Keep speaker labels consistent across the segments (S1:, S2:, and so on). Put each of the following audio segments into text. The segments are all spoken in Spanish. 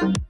S1: time.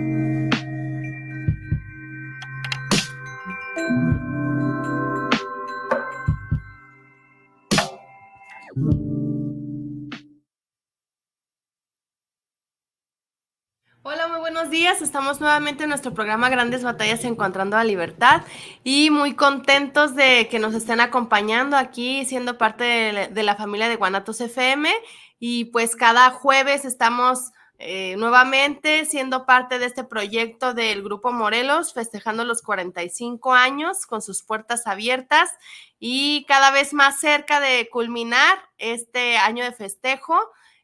S2: días, estamos nuevamente en nuestro programa Grandes Batallas Encontrando la Libertad y muy contentos de que nos estén acompañando aquí, siendo parte de, la familia de Guanatos FM y pues cada jueves estamos eh, nuevamente siendo parte de este proyecto del Grupo Morelos, festejando los 45 años con sus puertas abiertas y cada vez más cerca de culminar este año de festejo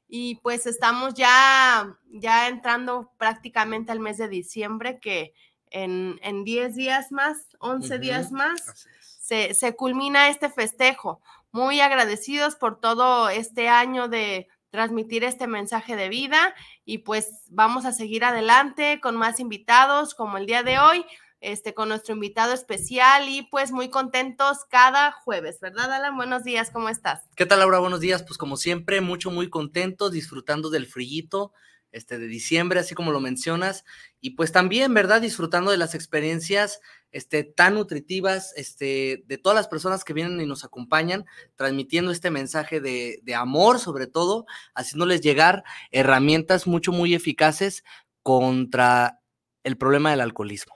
S2: y pues estamos ya, ya entrando prácticamente al mes de diciembre, que en, en 10 días más, 11 días más, se, se, culmina este festejo. Muy agradecidos por todo este año de transmitir este mensaje de vida y pues vamos a seguir adelante con más invitados como el día de hoy este, con nuestro invitado especial y pues muy contentos cada jueves, ¿verdad, Alan? Buenos días, ¿cómo estás?
S3: ¿Qué tal, Laura? Buenos días, pues como siempre, mucho, muy contentos, disfrutando del frillito este, de diciembre, así como lo mencionas, y pues también, ¿verdad? Disfrutando de las experiencias este, tan nutritivas este, de todas las personas que vienen y nos acompañan, transmitiendo este mensaje de, de amor, sobre todo, haciéndoles llegar herramientas mucho, muy eficaces contra el problema del alcoholismo.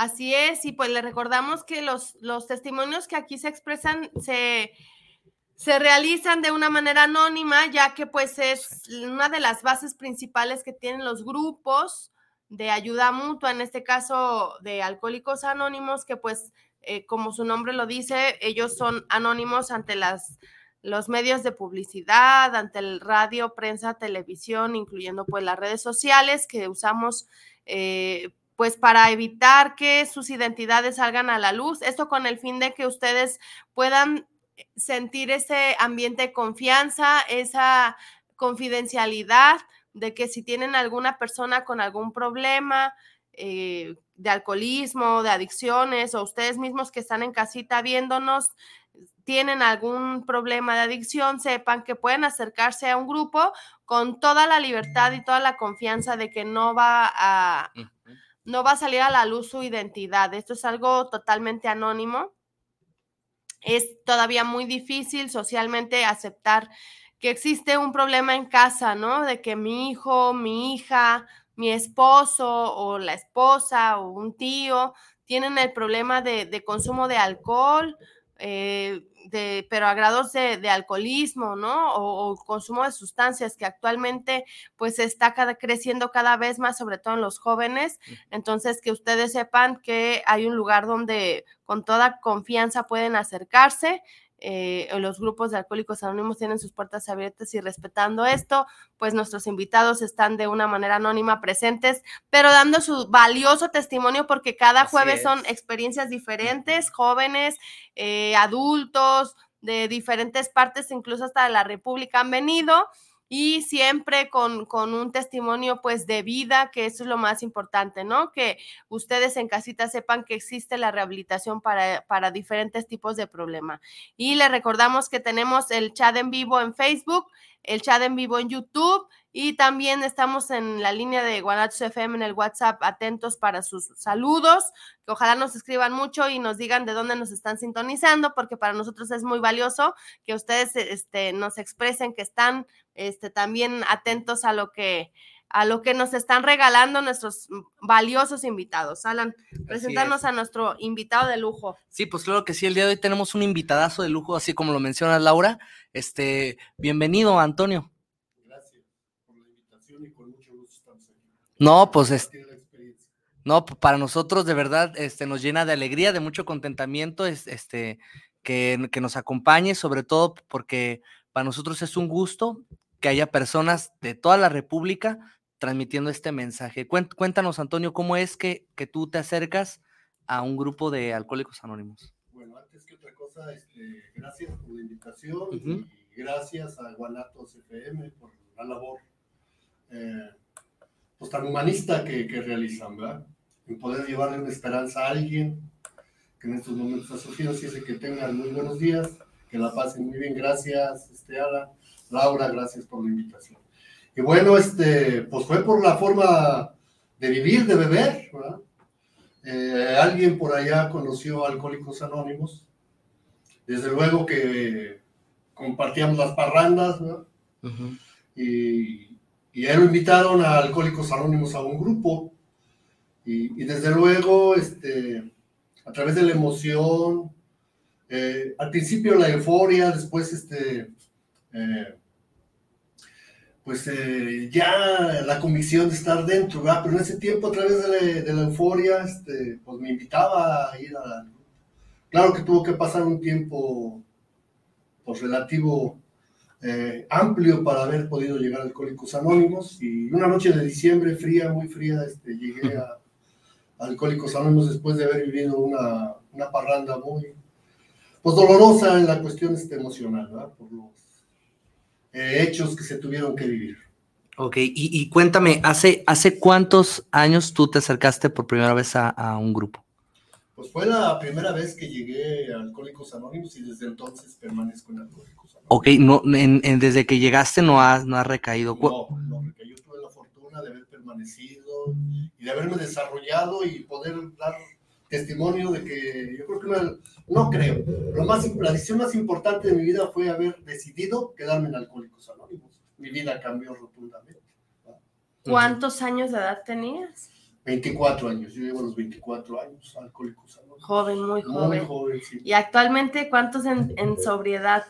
S2: Así es, y pues le recordamos que los, los testimonios que aquí se expresan se, se realizan de una manera anónima, ya que pues es una de las bases principales que tienen los grupos de ayuda mutua, en este caso de Alcohólicos Anónimos, que pues eh, como su nombre lo dice, ellos son anónimos ante las los medios de publicidad, ante el radio, prensa, televisión, incluyendo pues las redes sociales que usamos eh, pues para evitar que sus identidades salgan a la luz. Esto con el fin de que ustedes puedan eh, sentir ese ambiente de confianza, esa confidencialidad de que si tienen alguna persona con algún problema eh, de alcoholismo, de adicciones, o ustedes mismos que están en casita viéndonos, tienen algún problema de adicción, sepan que pueden acercarse a un grupo con toda la libertad y toda la confianza de que no va a no va a salir a la luz su identidad. Esto es algo totalmente anónimo. Es todavía muy difícil socialmente aceptar que existe un problema en casa, ¿no? De que mi hijo, mi hija, mi esposo o la esposa o un tío tienen el problema de, consumo de alcohol, eh, de, pero a grados de, alcoholismo, ¿no? O, consumo de sustancias que actualmente pues está creciendo cada vez más, sobre todo en los jóvenes. Entonces, que ustedes sepan que hay un lugar donde con toda confianza pueden acercarse. Eh, los grupos de alcohólicos anónimos tienen sus puertas abiertas y respetando esto, pues nuestros invitados están de una manera anónima presentes, pero dando su valioso testimonio porque cada jueves son experiencias diferentes, jóvenes, eh, adultos, de diferentes partes, incluso hasta de la República han venido y siempre con, un testimonio pues de vida, que eso es lo más importante, ¿no? Que ustedes en casita sepan que existe la rehabilitación para, para diferentes tipos de problema. Y les recordamos que tenemos el chat en vivo en Facebook, el chat en vivo en YouTube y también estamos en la línea de Guanatos FM en el WhatsApp, atentos para sus saludos, que ojalá nos escriban mucho y nos digan de dónde nos están sintonizando, porque para nosotros es muy valioso que ustedes este, nos expresen que están este, también atentos a lo que a lo que nos están regalando nuestros valiosos invitados. Alan, presentarnos a nuestro invitado de lujo.
S3: Sí, pues claro que sí, el día de hoy tenemos un invitadazo de lujo, así como lo menciona Laura. Este, bienvenido, Antonio. No, pues es, no, para nosotros de verdad este, nos llena de alegría, de mucho contentamiento, este, que, que nos acompañe, sobre todo porque para nosotros es un gusto que haya personas de toda la República transmitiendo este mensaje. Cuéntanos, Antonio, ¿cómo es que, que tú te acercas a un grupo de alcohólicos anónimos?
S4: Bueno, antes que otra cosa, este, gracias por la invitación y gracias a Guanatos FM por la labor eh, pues, tan humanista que, que, realizan, ¿verdad? En poder llevarle una esperanza a alguien que en estos momentos ha sufrido, así es que tengan muy buenos días, que la pasen muy bien, gracias, este, Ala, Laura, gracias por la invitación. Y bueno, este, pues fue por la forma de vivir, de beber, ¿verdad? Eh, alguien por allá conoció a Alcohólicos Anónimos, desde luego que compartíamos las parrandas, ¿verdad? y, y a él lo invitaron a Alcohólicos Anónimos a un grupo. Y, desde luego, este, a través de la emoción, eh, al principio la euforia, después este, eh, pues eh, ya la convicción de estar dentro. Pero en ese tiempo, a través de la, euforia, este, pues me invitaba a ir a... Claro que tuvo que pasar un tiempo pues, relativo eh, amplio para haber podido llegar a Alcohólicos Anónimos y una noche de diciembre fría, muy fría, este, llegué a, Alcohólicos Anónimos después de haber vivido una, una parranda muy pues, dolorosa en la cuestión este, emocional, ¿verdad? Por los eh, hechos que se tuvieron que vivir.
S3: Ok, y, y, cuéntame, ¿hace, ¿hace cuántos años tú te acercaste por primera vez a, a un grupo?
S4: Pues fue la primera vez que llegué a Alcohólicos Anónimos y desde entonces permanezco en Alcohólicos Anónimos.
S3: Ok, no, desde que llegaste no has, no has recaído.
S4: No, no, porque yo tuve la fortuna de haber permanecido y de haberme desarrollado y poder dar testimonio de que yo creo que no, creo, lo más, la decisión más importante de mi vida fue haber decidido quedarme en Alcohólicos Anónimos. Mi vida cambió rotundamente.
S2: ¿Cuántos años de edad tenías?
S4: 24 años, yo llevo los 24 años, alcohólicos anónimos.
S2: Joven, muy joven. Muy joven, sí. ¿Y actualmente cuántos en, en sobriedad?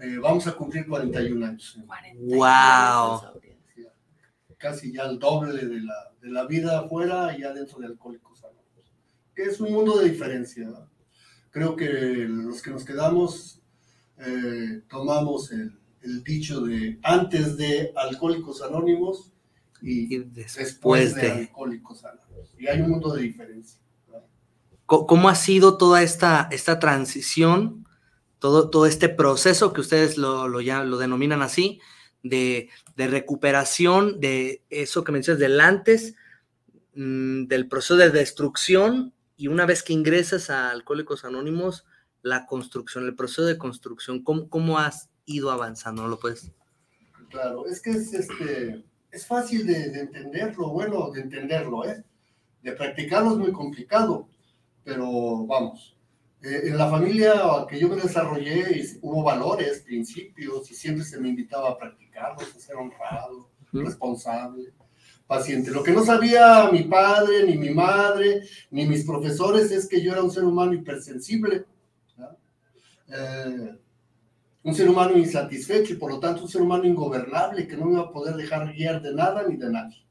S4: Eh, vamos a cumplir 41 años.
S2: 41 wow.
S4: Casi ya el doble de la, de la vida afuera y ya dentro de alcohólicos anónimos. Que es un mundo de diferencia. Creo que los que nos quedamos eh, tomamos el, el dicho de antes de alcohólicos anónimos y, después, de, Alcohólicos Anónimos. Y hay un mundo de diferencia.
S3: ¿Cómo ha sido toda esta, esta transición, todo, todo este proceso que ustedes lo, lo, ya, lo denominan así, de, de, recuperación de eso que mencionas del antes, mm, del proceso de destrucción y una vez que ingresas a Alcohólicos Anónimos, la construcción, el proceso de construcción, ¿cómo, cómo has ido avanzando? ¿No lo puedes?
S4: Claro, es que es este es fácil de, entenderlo, bueno, de entenderlo, ¿eh? De practicarlo es muy complicado, pero vamos. Eh, en la familia que yo me desarrollé hubo valores, principios, y siempre se me invitaba a practicarlos, a ser honrado, responsable, paciente. Lo que no sabía mi padre, ni mi madre, ni mis profesores es que yo era un ser humano hipersensible. Eh, un ser humano insatisfecho y por lo tanto un ser humano ingobernable que no me va a poder dejar guiar de nada ni de nadie.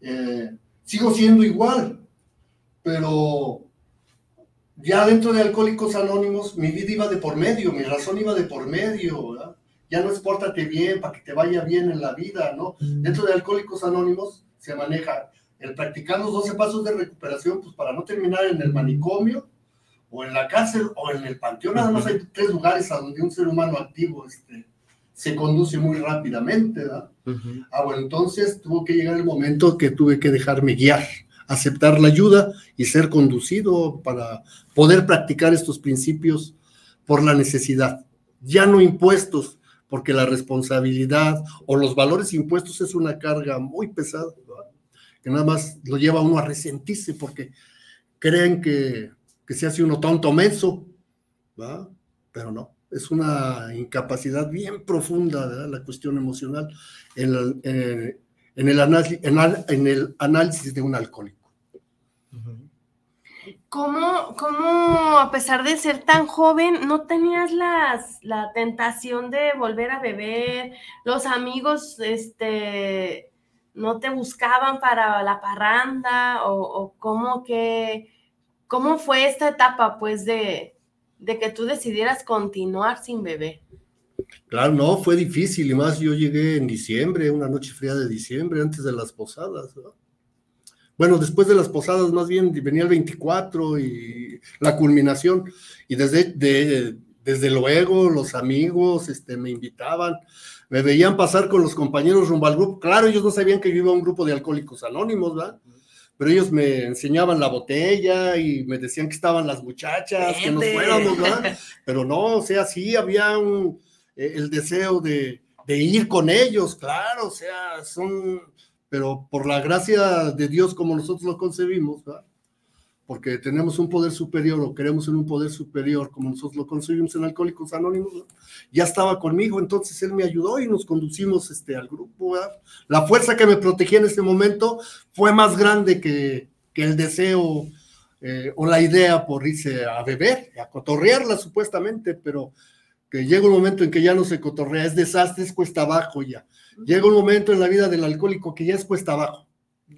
S4: Eh, sigo siendo igual, pero ya dentro de Alcohólicos Anónimos, mi vida iba de por medio, mi razón iba de por medio, ¿verdad? Ya no es pórtate bien para que te vaya bien en la vida, ¿no? Mm. Dentro de Alcohólicos Anónimos se maneja el practicar los 12 pasos de recuperación, pues para no terminar en el manicomio, o en la cárcel, o en el panteón. Nada más hay tres lugares a donde un ser humano activo este, se conduce muy rápidamente, ¿verdad? Ah, bueno, entonces tuvo que llegar el momento que tuve que dejarme guiar aceptar la ayuda y ser conducido para poder practicar estos principios por la necesidad, ya no impuestos, porque la responsabilidad o los valores impuestos es una carga muy pesada, que nada más lo lleva a uno a resentirse porque creen que, se hace uno tonto menso, pero no, es una incapacidad bien profunda la cuestión emocional en, el, en, el en el análisis de un alcohólico.
S2: ¿Cómo, ¿Cómo, a pesar de ser tan joven, no tenías las, la tentación de volver a beber? Los amigos, este, no te buscaban para la parranda o, cómo que, cómo fue esta etapa, pues, de, que tú decidieras continuar sin beber.
S4: Claro, no, fue difícil y más yo llegué en diciembre, una noche fría de diciembre, antes de las posadas. ¿no? bueno, después de las posadas más bien venía el 24 y la culminación, y desde, desde luego los amigos este, me invitaban, me veían pasar con los compañeros rumbo al grupo, claro, ellos no sabían que yo iba un grupo de alcohólicos anónimos, ¿verdad? Pero ellos me enseñaban la botella y me decían que estaban las muchachas, que nos fuéramos, ¿verdad? Pero no, o sea, sí había un, eh, el deseo de, de ir con ellos, claro, o sea, son pero por la gracia de Dios como nosotros lo concebimos, porque tenemos un poder superior o queremos en un poder superior como nosotros lo concebimos en Alcohólicos Anónimos, ya estaba conmigo, entonces él me ayudó y nos conducimos este, al grupo. La fuerza que me protegía en ese momento fue más grande que, que el deseo eh, o la idea por irse a beber, a cotorrearla supuestamente, pero que llega un momento en que ya no se cotorrea, es desastre, es cuesta abajo ya. Llega un momento en la vida del alcohólico que ya es cuesta abajo,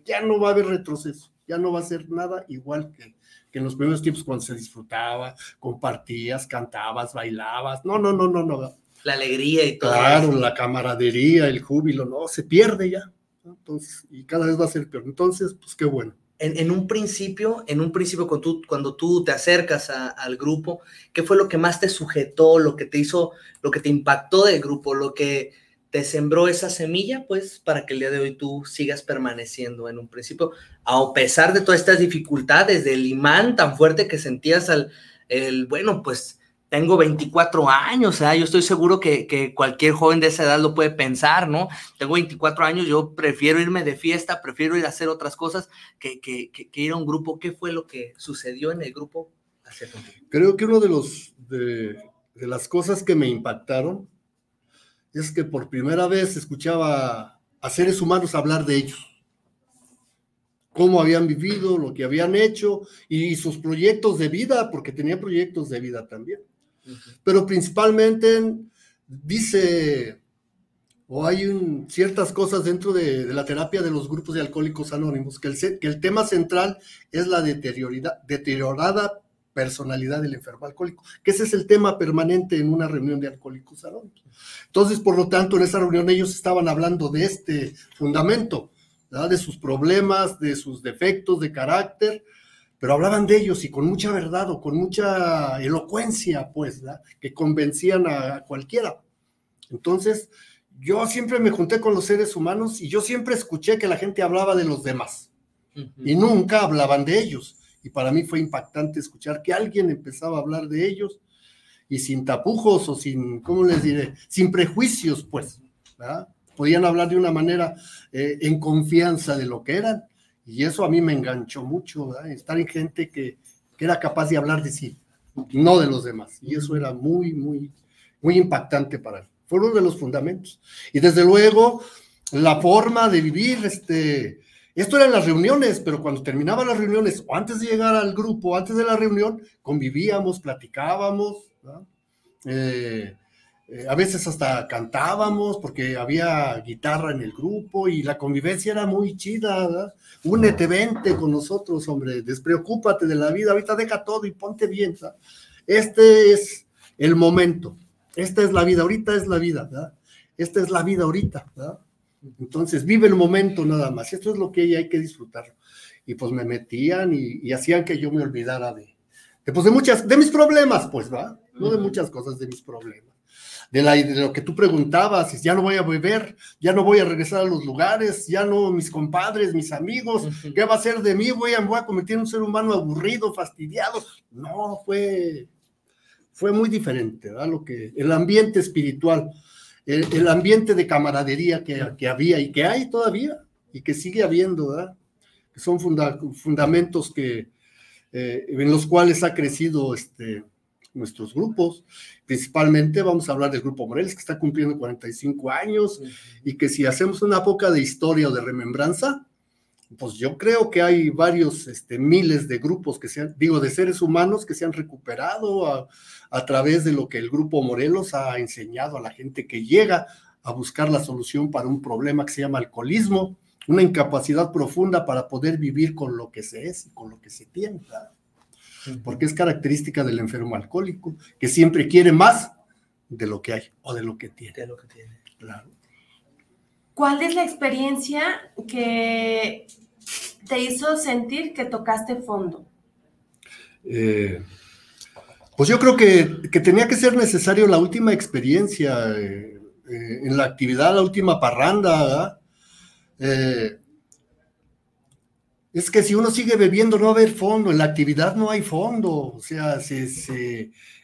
S4: ya no va a haber retroceso, ya no va a ser nada igual que, en los primeros tiempos cuando se disfrutaba, compartías, cantabas, bailabas, no, no, no, no, no.
S3: La alegría y todo.
S4: Claro, la camaradería, el júbilo, no, se pierde ya. Entonces, y cada vez va a ser peor. Entonces, pues qué bueno.
S3: En, un principio, en un principio cuando tú, cuando tú te acercas al grupo, ¿qué fue lo que más te sujetó, lo que te hizo, lo que te impactó del grupo, lo que te sembró esa semilla, pues, para que el día de hoy tú sigas permaneciendo en un principio, a pesar de todas estas dificultades, del imán tan fuerte que sentías al, el, bueno, pues, tengo 24 años, sea, yo estoy seguro que, cualquier joven de esa edad lo puede pensar, ¿no? Tengo 24 años, yo prefiero irme de fiesta, prefiero ir a hacer otras cosas que, que, ir a un grupo. ¿Qué fue lo que sucedió en el grupo?
S4: Creo que uno de los, de, de las cosas que me impactaron es que por primera vez escuchaba a seres humanos hablar de ellos, cómo habían vivido, lo que habían hecho y sus proyectos de vida, porque tenía proyectos de vida también. Pero principalmente dice, o hay ciertas cosas dentro de, la terapia de los grupos de alcohólicos anónimos, que el, que el tema central es la deteriorada personalidad del enfermo alcohólico, que ese es el tema permanente en una reunión de alcohólicos anónimos. Entonces, por lo tanto, en esa reunión ellos estaban hablando de este fundamento, de sus problemas, de sus defectos de carácter, pero hablaban de ellos y con mucha verdad o con mucha elocuencia, pues, que convencían a cualquiera. Entonces, yo siempre me junté con los seres humanos y yo siempre escuché que la gente hablaba de los demás y nunca hablaban de ellos y para mí fue impactante escuchar que alguien empezaba a hablar de ellos y sin tapujos o sin, ¿cómo les diré? Sin prejuicios, pues, ¿verdad? Podían hablar de una manera eh, en confianza de lo que eran y eso a mí me enganchó mucho, ¿verdad? Estar en gente que, que era capaz de hablar de sí, no de los demás. Y eso era muy, muy, muy impactante para mí. Fue uno de los fundamentos. Y desde luego, la forma de vivir, este, esto era en las reuniones, pero cuando terminaban las reuniones o antes de llegar al grupo, antes de la reunión, convivíamos, platicábamos. Eh, eh, a veces hasta cantábamos porque había guitarra en el grupo y la convivencia era muy chida, ¿verdad? Únete, vente con nosotros, hombre, despreocúpate de la vida, ahorita deja todo y ponte bien. Este es el momento, esta es la vida, ahorita es la vida. Esta es la vida ahorita. Entonces, vive el momento nada más, esto es lo que hay que disfrutar. Y pues me metían y, hacían que yo me olvidara de, de, pues de muchas, de mis problemas, pues, ¿verdad? No de muchas cosas, de mis problemas de, la, de lo que tú preguntabas, ya no voy a beber, ya no voy a regresar a los lugares, ya no mis compadres, mis amigos, ¿qué va a ser de mí? Voy a, voy a convertir en un ser humano aburrido, fastidiado. No, fue, fue muy diferente, ¿verdad? Lo que, el ambiente espiritual, el, ambiente de camaradería que, que, había y que hay todavía y que sigue habiendo, ¿verdad? Que son fundamentos que, eh, en los cuales ha crecido este, nuestros grupos. Principalmente vamos a hablar del Grupo Morelos, que está cumpliendo 45 años, y que si hacemos una poca de historia o de remembranza, pues yo creo que hay varios este, miles de grupos que se han, digo, de seres humanos que se han recuperado a, a través de lo que el Grupo Morelos ha enseñado a la gente que llega a buscar la solución para un problema que se llama alcoholismo, una incapacidad profunda para poder vivir con lo que se es y con lo que se tiene porque es característica del enfermo alcohólico, que siempre quiere más de lo que hay o de lo que tiene.
S3: De lo que tiene.
S4: Claro.
S2: ¿Cuál es la experiencia que te hizo sentir que tocaste fondo?
S4: Eh, pues yo creo que, tenía que ser necesario la última experiencia eh, eh, en la actividad, la última parranda, es que si uno sigue bebiendo no va a haber fondo, en la actividad no hay fondo, o sea,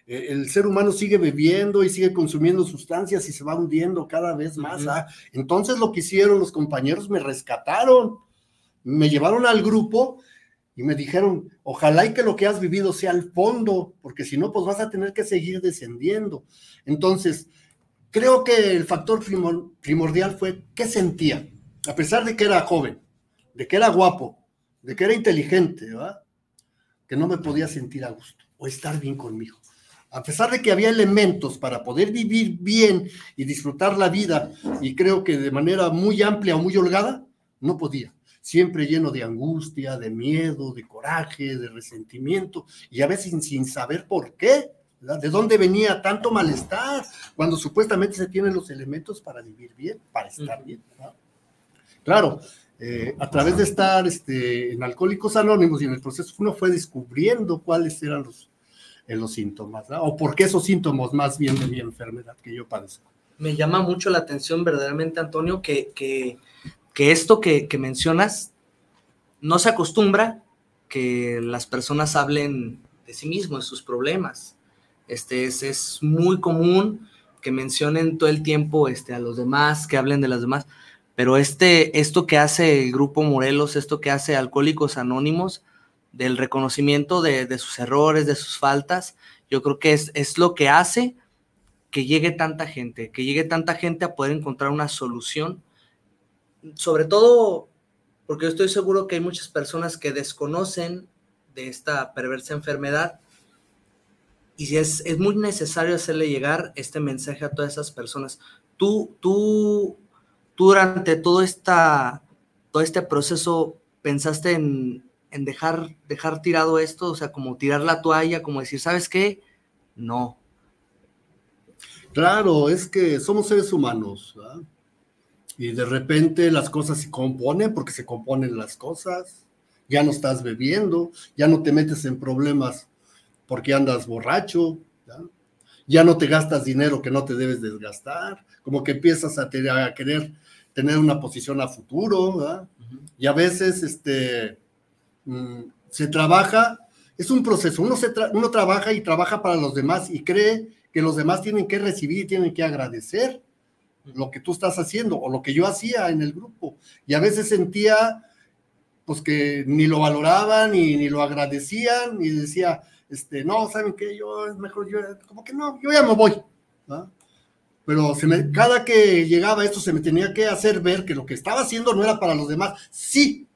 S4: eh, el ser humano sigue bebiendo y sigue consumiendo sustancias y se va hundiendo cada vez más. ¿ah? Entonces lo que hicieron los compañeros me rescataron, me llevaron al grupo y me dijeron, ojalá y que lo que has vivido sea el fondo, porque si no, pues vas a tener que seguir descendiendo. Entonces, creo que el factor primordial fue qué sentía, a pesar de que era joven, de que era guapo, de que era inteligente. Que no me podía sentir a gusto o estar bien conmigo. A pesar de que había elementos para poder vivir bien y disfrutar la vida, y creo que de manera muy amplia o muy holgada, no podía. Siempre lleno de angustia, de miedo, de coraje, de resentimiento, y a veces sin saber por qué, ¿verdad? ¿De dónde venía tanto malestar? Cuando supuestamente se tienen los elementos para vivir bien, para estar bien. ¿verdad? Claro, eh, a través de estar este, en Alcohólicos Anónimos y en el proceso uno fue descubriendo cuáles eran los, eh, los síntomas, o por qué esos síntomas más bien de mi enfermedad que yo padezco.
S3: Me llama mucho la atención verdaderamente, Antonio, que, que, que esto que, mencionas no se acostumbra que las personas hablen de sí mismos, de sus problemas. Este es, es muy común que mencionen todo el tiempo este, a los demás, que hablen de las demás pero este, esto que hace el Grupo Morelos, esto que hace Alcohólicos Anónimos, del reconocimiento de, sus errores, de sus faltas, yo creo que es, es lo que hace que llegue tanta gente, que llegue tanta gente a poder encontrar una solución, sobre todo porque estoy seguro que hay muchas personas que desconocen de esta perversa enfermedad y es, es muy necesario hacerle llegar este mensaje a todas esas personas. Tú, tú durante todo, esta, todo este proceso pensaste en, dejar, dejar tirado esto? O sea, como tirar la toalla, como decir, ¿sabes qué? No.
S4: Claro, es que somos seres humanos, ¿verdad? Y de repente las cosas se componen porque se componen las cosas. Ya no estás bebiendo, ya no te metes en problemas porque andas borracho, ya no te gastas dinero que no te debes desgastar, como que empiezas a, a querer tener una posición a futuro. Y a veces este, mm, se trabaja, es un proceso, uno, se uno trabaja y trabaja para los demás y cree que los demás tienen que recibir y tienen que agradecer lo que tú estás haciendo o lo que yo hacía en el grupo. Y a veces sentía pues que ni lo valoraban ni, ni lo agradecían y decía, este, no, ¿saben qué? Yo es mejor, yo, como que no, yo ya me voy. pero cada que llegaba esto se me tenía que hacer ver que lo que estaba haciendo no era para los demás. Sí,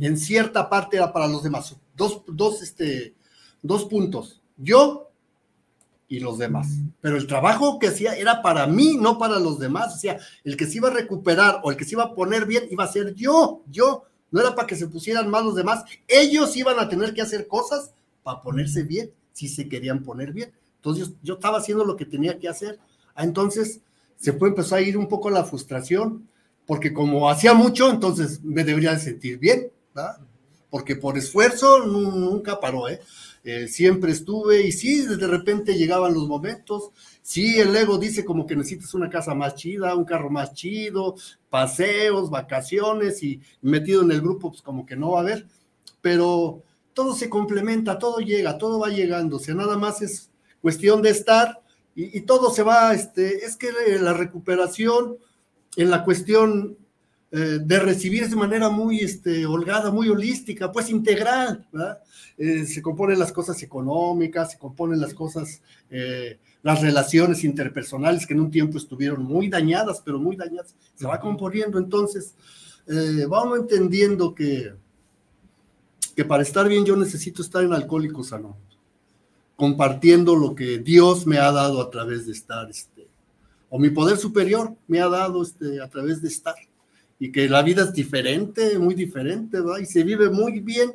S4: en cierta parte era para los demás. Dos, dos, este, dos puntos. Yo y los demás. Pero el trabajo que hacía era para mí, no para los demás. O sea, el que se iba a recuperar o el que se iba a poner bien iba a ser yo, yo. No era para que se pusieran mal los demás. Ellos iban a tener que hacer cosas para ponerse bien, si se querían poner bien. Entonces yo, estaba haciendo lo que tenía que hacer. Ah, entonces se fue, empezó a ir un poco la frustración, porque como hacía mucho, entonces me debería de sentir bien, ¿verdad? Porque por esfuerzo nunca paró, ¿eh? Eh, siempre estuve y sí, de repente llegaban los momentos, sí, el ego dice como que necesitas una casa más chida, un carro más chido, paseos, vacaciones y metido en el grupo pues como que no va a haber, pero todo se complementa, todo llega, todo va llegando, o sea, nada más es cuestión de estar y, todo se va, este, es que la recuperación en la cuestión eh, de recibir de manera muy este, holgada, muy holística, pues integral. Eh, se componen las cosas económicas, se componen las cosas, eh, las relaciones interpersonales que en un tiempo estuvieron muy dañadas, pero muy dañadas. Se va componiendo, entonces vamos entendiendo que, que para estar bien yo necesito estar en Alcohólicos Anónimos, compartiendo lo que Dios me ha dado a través de estar, este, o mi poder superior me ha dado este, a través de estar y que la vida es diferente, muy diferente, ¿verdad? Y se vive muy bien,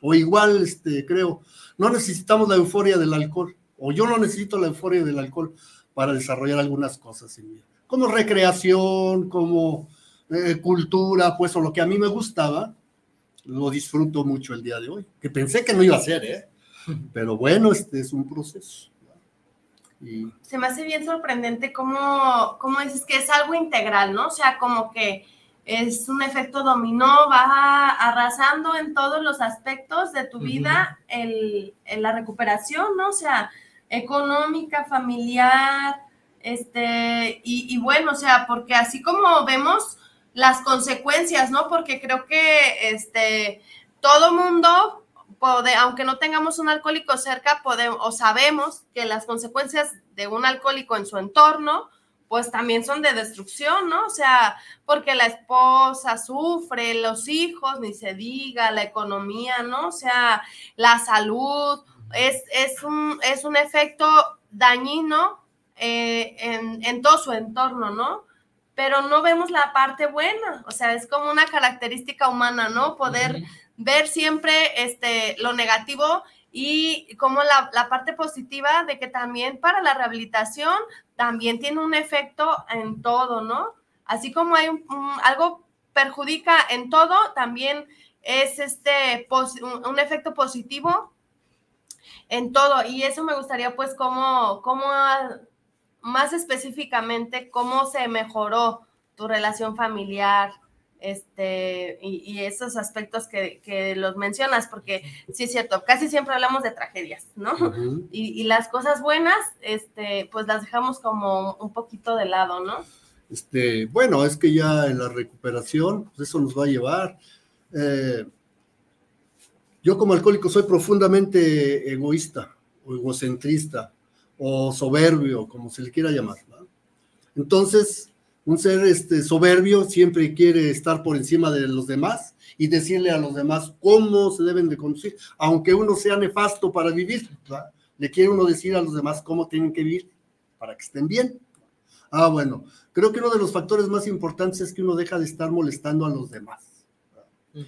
S4: o igual, este, creo, no necesitamos la euforia del alcohol, o yo no necesito la euforia del alcohol para desarrollar algunas cosas en mí, como recreación, como eh, cultura, pues, o lo que a mí me gustaba, lo disfruto mucho el día de hoy, que pensé que no iba a ser, ¿eh? Pero bueno, este es un proceso.
S2: Y... Se me hace bien sorprendente cómo, cómo dices que es algo integral, ¿no? O sea, como que es un efecto dominó, va arrasando en todos los aspectos de tu vida el, la recuperación, ¿no? O sea, económica, familiar, este, y, bueno, o sea, porque así como vemos las consecuencias, ¿no? Porque creo que este, todo mundo, aunque no tengamos un alcohólico cerca, podemos, o sabemos que las consecuencias de un alcohólico en su entorno, pues también son de destrucción, ¿no? O sea, porque la esposa sufre, los hijos, ni se diga, la economía, ¿no? O sea, la salud, es, es, un, es un efecto dañino eh, en, todo su entorno, ¿no? Pero no vemos la parte buena, o sea, es como una característica humana, ¿no? Poder ver siempre este, lo negativo y como la, parte positiva de que también para la rehabilitación también tiene un efecto en todo, ¿no? Así como hay algo perjudica en todo, también es este un, efecto positivo en todo. Y eso me gustaría pues como, como más específicamente, cómo se mejoró tu relación familiar, este, y, esos aspectos que, los mencionas, porque sí es cierto, casi siempre hablamos de tragedias, ¿no? y, las cosas buenas, este, pues las dejamos como un poquito de lado, ¿no?
S4: Este, bueno, es que ya en la recuperación, pues eso nos va a llevar. Eh, yo como alcohólico soy profundamente egoísta, o egocentrista, o soberbio, como se le quiera llamar. Entonces, un ser este, soberbio siempre quiere estar por encima de los demás y decirle a los demás cómo se deben de conducir, aunque uno sea nefasto para vivir, le quiere uno decir a los demás cómo tienen que vivir para que estén bien. Ah, bueno, creo que uno de los factores más importantes es que uno deja de estar molestando a los demás.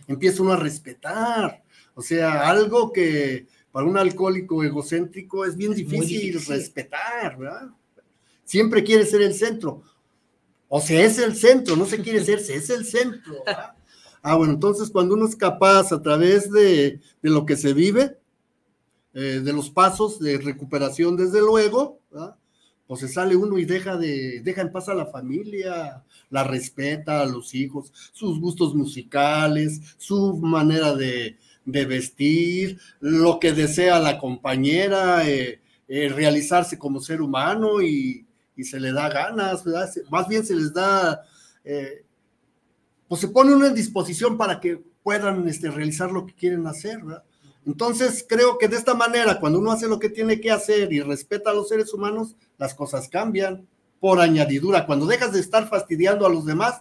S4: Empieza uno a respetar, o sea, algo que para un alcohólico egocéntrico es bien difícil, difícil, respetar, ¿verdad? Siempre quiere ser el centro. O sea, es el centro, no se quiere ser, es el centro. Ah, bueno, entonces cuando uno es capaz a través de, lo que se vive, eh, de los pasos de recuperación, desde luego, pues se sale uno y deja de, deja en paz a la familia, la respeta a los hijos, sus gustos musicales, su manera de, vestir, lo que desea la compañera, eh, eh, realizarse como ser humano y, se le da ganas, ¿verdad? Más bien se les da, eh, pues se pone en disposición para que puedan este, realizar lo que quieren hacer. Entonces, creo que de esta manera, cuando uno hace lo que tiene que hacer y respeta a los seres humanos, las cosas cambian por añadidura. Cuando dejas de estar fastidiando a los demás,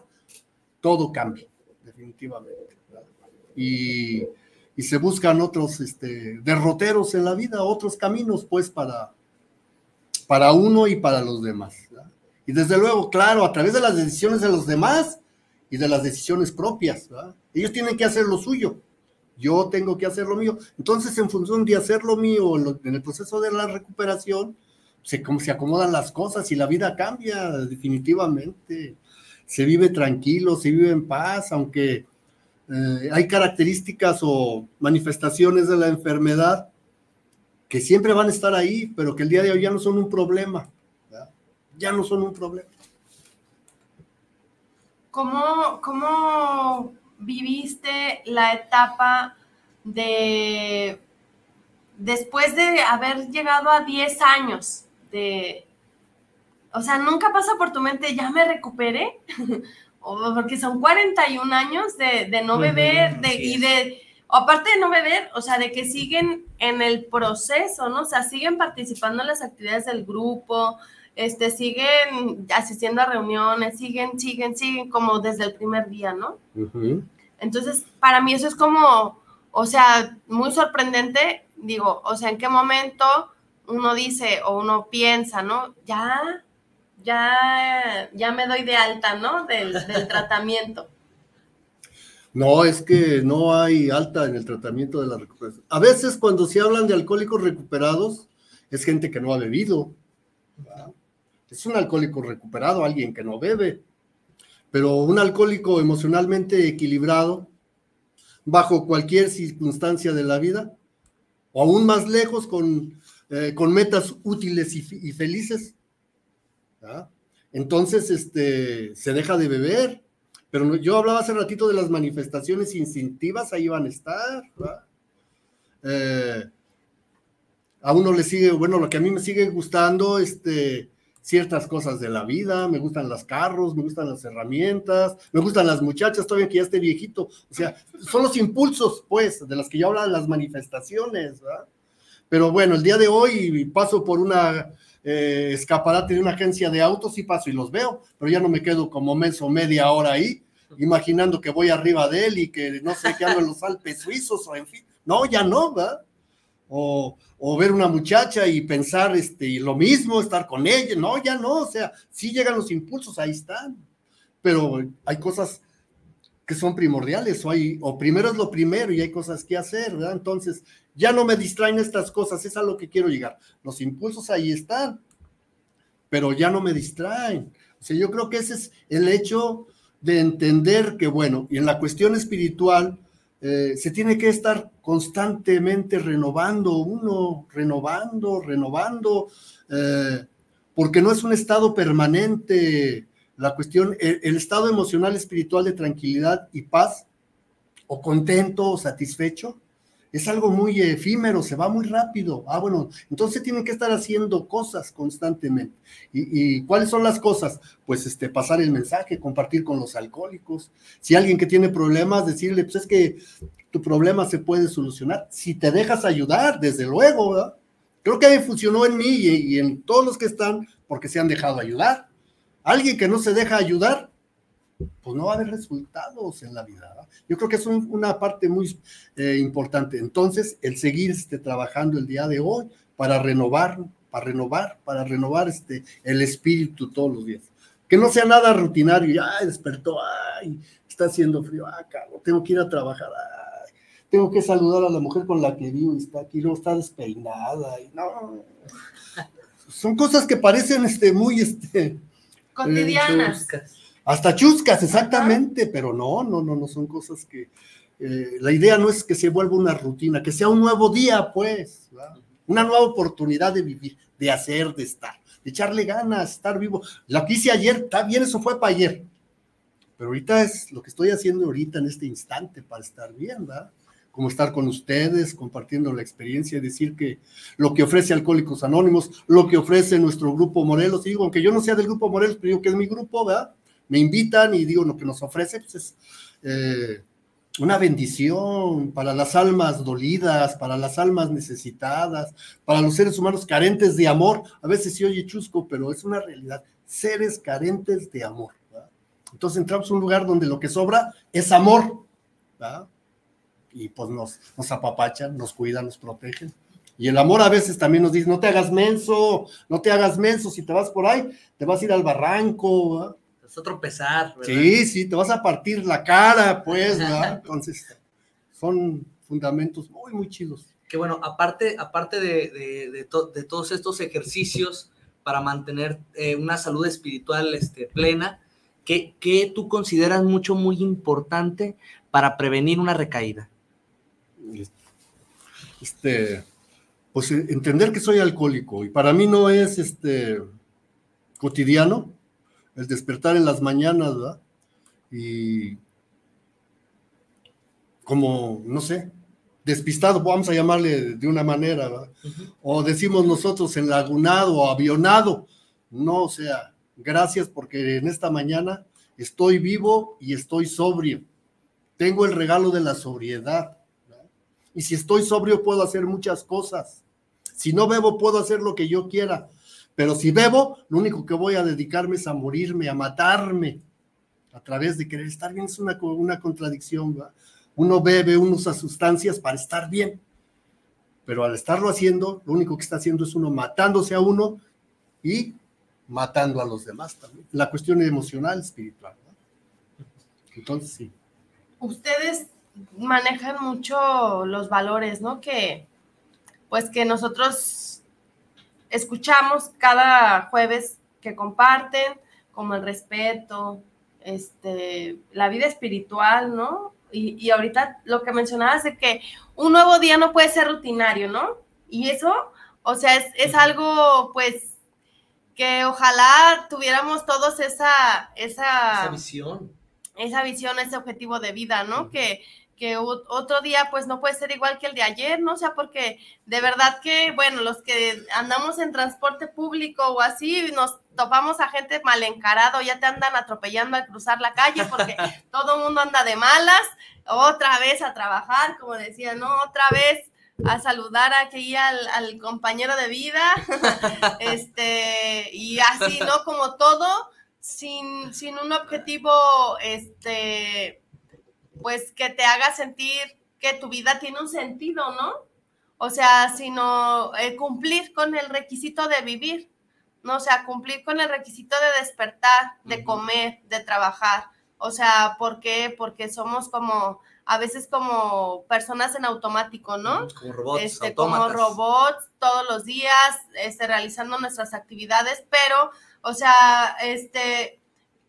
S4: todo cambia, definitivamente. Y, y, se buscan otros este, derroteros en la vida, otros caminos, pues, para, para uno y para los demás. Y desde luego, claro, a través de las decisiones de los demás y de las decisiones propias. Ellos tienen que hacer lo suyo, yo tengo que hacer lo mío. Entonces, en función de hacer lo mío en el proceso de la recuperación, se, como se acomodan las cosas y la vida cambia definitivamente. Se vive tranquilo, se vive en paz, aunque eh, hay características o manifestaciones de la enfermedad que siempre van a estar ahí, pero que el día de hoy ya no son un problema. Ya no son un problema.
S2: ¿Cómo, ¿Cómo viviste la etapa de después de haber llegado a 10 años de, o sea, nunca pasa por tu mente, ya me recuperé, o porque son 41 años de, no beber de, y de, aparte de no beber, o sea, de que siguen en el proceso, ¿no? O sea, siguen participando en las actividades del grupo, este, siguen asistiendo a reuniones, siguen, siguen, siguen como desde el primer día, ¿no? Entonces, para mí eso es como, o sea, muy sorprendente, digo, o sea, en qué momento uno dice o uno piensa, ¿no? Ya, ya, ya me doy de alta, ¿no? Del, del tratamiento.
S4: No, es que no hay alta en el tratamiento de la recuperación. A veces cuando se hablan de alcohólicos recuperados, es gente que no ha bebido. Es un alcohólico recuperado, alguien que no bebe. Pero un alcohólico emocionalmente equilibrado, bajo cualquier circunstancia de la vida, o aún más lejos con, eh, con metas útiles y, felices. Entonces, este, se deja de beber. Pero yo hablaba hace ratito de las manifestaciones instintivas, ahí van a estar. Eh, a uno le sigue, bueno, lo que a mí me sigue gustando, este, ciertas cosas de la vida, me gustan los carros, me gustan las herramientas, me gustan las muchachas, todavía que ya esté viejito. O sea, son los impulsos, pues, de las que yo hablo, las manifestaciones, ¿verdad? Pero bueno, el día de hoy paso por una eh, escaparate de una agencia de autos y paso y los veo, pero ya no me quedo como mes o media hora ahí, imaginando que voy arriba de él y que no sé qué ando en los Alpes suizos o en fin. No, ya no, ¿verdad? O, o ver una muchacha y pensar este, lo mismo, estar con ella. No, ya no, o sea, sí llegan los impulsos, ahí están. Pero hay cosas que son primordiales, o, hay, o primero es lo primero y hay cosas que hacer, ¿verdad? Entonces, ya no me distraen estas cosas, es a lo que quiero llegar. Los impulsos ahí están, pero ya no me distraen. O sea, yo creo que ese es el hecho de entender que, bueno, y en la cuestión espiritual, eh, se tiene que estar constantemente renovando uno, renovando, renovando, eh, porque no es un estado permanente. La cuestión, el, estado emocional, espiritual de tranquilidad y paz, o contento o satisfecho, es algo muy efímero, se va muy rápido. Ah, bueno, entonces tienen que estar haciendo cosas constantemente. ¿Y, cuáles son las cosas? Pues este, pasar el mensaje, compartir con los alcohólicos. Si alguien que tiene problemas, decirle, pues es que tu problema se puede solucionar. Si te dejas ayudar, desde luego, ¿verdad? Creo que funcionó en mí y, y en todos los que están porque se han dejado ayudar. Alguien que no se deja ayudar, pues no va a haber resultados en la vida. Yo creo que es una parte muy eh, importante. Entonces, el seguir este, trabajando el día de hoy para renovar, para renovar, para renovar este, el espíritu todos los días. Que no sea nada rutinario, ay, despertó, ay, está haciendo frío, ah, cabrón, tengo que ir a trabajar, ay, tengo que saludar a la mujer con la que vivo y está aquí, no está despeinada, y no. Son cosas que parecen este, muy este,
S2: cotidianas.
S4: Hasta chuscas, exactamente, pero no, no, no, no son cosas que... Eh, la idea no es que se vuelva una rutina, que sea un nuevo día, pues, una nueva oportunidad de vivir, de hacer, de estar, de echarle ganas, estar vivo. Lo que hice ayer, está bien, eso fue para ayer, pero ahorita es lo que estoy haciendo ahorita en este instante para estar bien, ¿verdad? como estar con ustedes, compartiendo la experiencia, y decir que lo que ofrece Alcohólicos Anónimos, lo que ofrece nuestro grupo Morelos, digo, aunque yo no sea del grupo Morelos, pero digo que es mi grupo, ¿verdad? Me invitan y digo lo que nos ofrece, pues es eh, una bendición para las almas dolidas, para las almas necesitadas, para los seres humanos carentes de amor. A veces sí oye chusco, pero es una realidad. Seres carentes de amor. Entonces entramos a un lugar donde lo que sobra es amor. Y pues nos, nos apapachan, nos cuidan, nos protegen. Y el amor a veces también nos dice, no te hagas menso, no te hagas menso, si te vas por ahí, te vas a ir al barranco. ¿verdad?
S3: A tropezar. ¿verdad?
S4: Sí, sí, te vas a partir la cara, pues, ¿verdad? Entonces, son fundamentos muy, muy chidos.
S3: Que bueno, aparte, aparte de, de, de, to- de todos estos ejercicios para mantener eh, una salud espiritual este, plena, ¿qué, qué tú consideras mucho, muy importante para prevenir una recaída?
S4: Este, pues entender que soy alcohólico y para mí no es este cotidiano el despertar en las mañanas, ¿verdad? Y como, no sé, despistado, vamos a llamarle de una manera, ¿verdad? O decimos nosotros enlagunado o avionado. No, o sea, gracias porque en esta mañana estoy vivo y estoy sobrio. Tengo el regalo de la sobriedad. ¿verdad? Y si estoy sobrio puedo hacer muchas cosas. Si no bebo puedo hacer lo que yo quiera. Pero si bebo, lo único que voy a dedicarme es a morirme, a matarme. A través de querer estar bien es una, una contradicción. Uno bebe, uno usa sustancias para estar bien. Pero al estarlo haciendo, lo único que está haciendo es uno matándose a uno y matando a los demás también. La cuestión emocional, espiritual. Entonces, sí.
S2: ustedes manejan mucho los valores, ¿no? Que pues que nosotros escuchamos cada jueves que comparten, como el respeto, este, la vida espiritual, ¿no? Y, y ahorita lo que mencionabas de que un nuevo día no puede ser rutinario, ¿no? Y eso, o sea, es, es algo, pues, que ojalá tuviéramos todos esa, esa,
S3: Esa visión.
S2: esa visión, ese objetivo de vida, ¿no? Que, que otro día pues no puede ser igual que el de ayer, ¿no? O sea, porque de verdad que, bueno, los que andamos en transporte público o así, nos topamos a gente mal encarado, ya te andan atropellando al cruzar la calle porque todo el mundo anda de malas, otra vez a trabajar, como decía, ¿no? Otra vez a saludar aquí al, al compañero de vida, este, y así, ¿no? Como todo, sin, sin un objetivo, este, pues que te haga sentir que tu vida tiene un sentido, ¿no? O sea, sino eh, cumplir con el requisito de vivir, ¿no? O sea, cumplir con el requisito de despertar, de comer, de trabajar. O sea, ¿por qué? Porque somos como, a veces como personas en automático, ¿no?
S3: Como robots,
S2: este, como robots todos los días, este, realizando nuestras actividades, pero, o sea, este,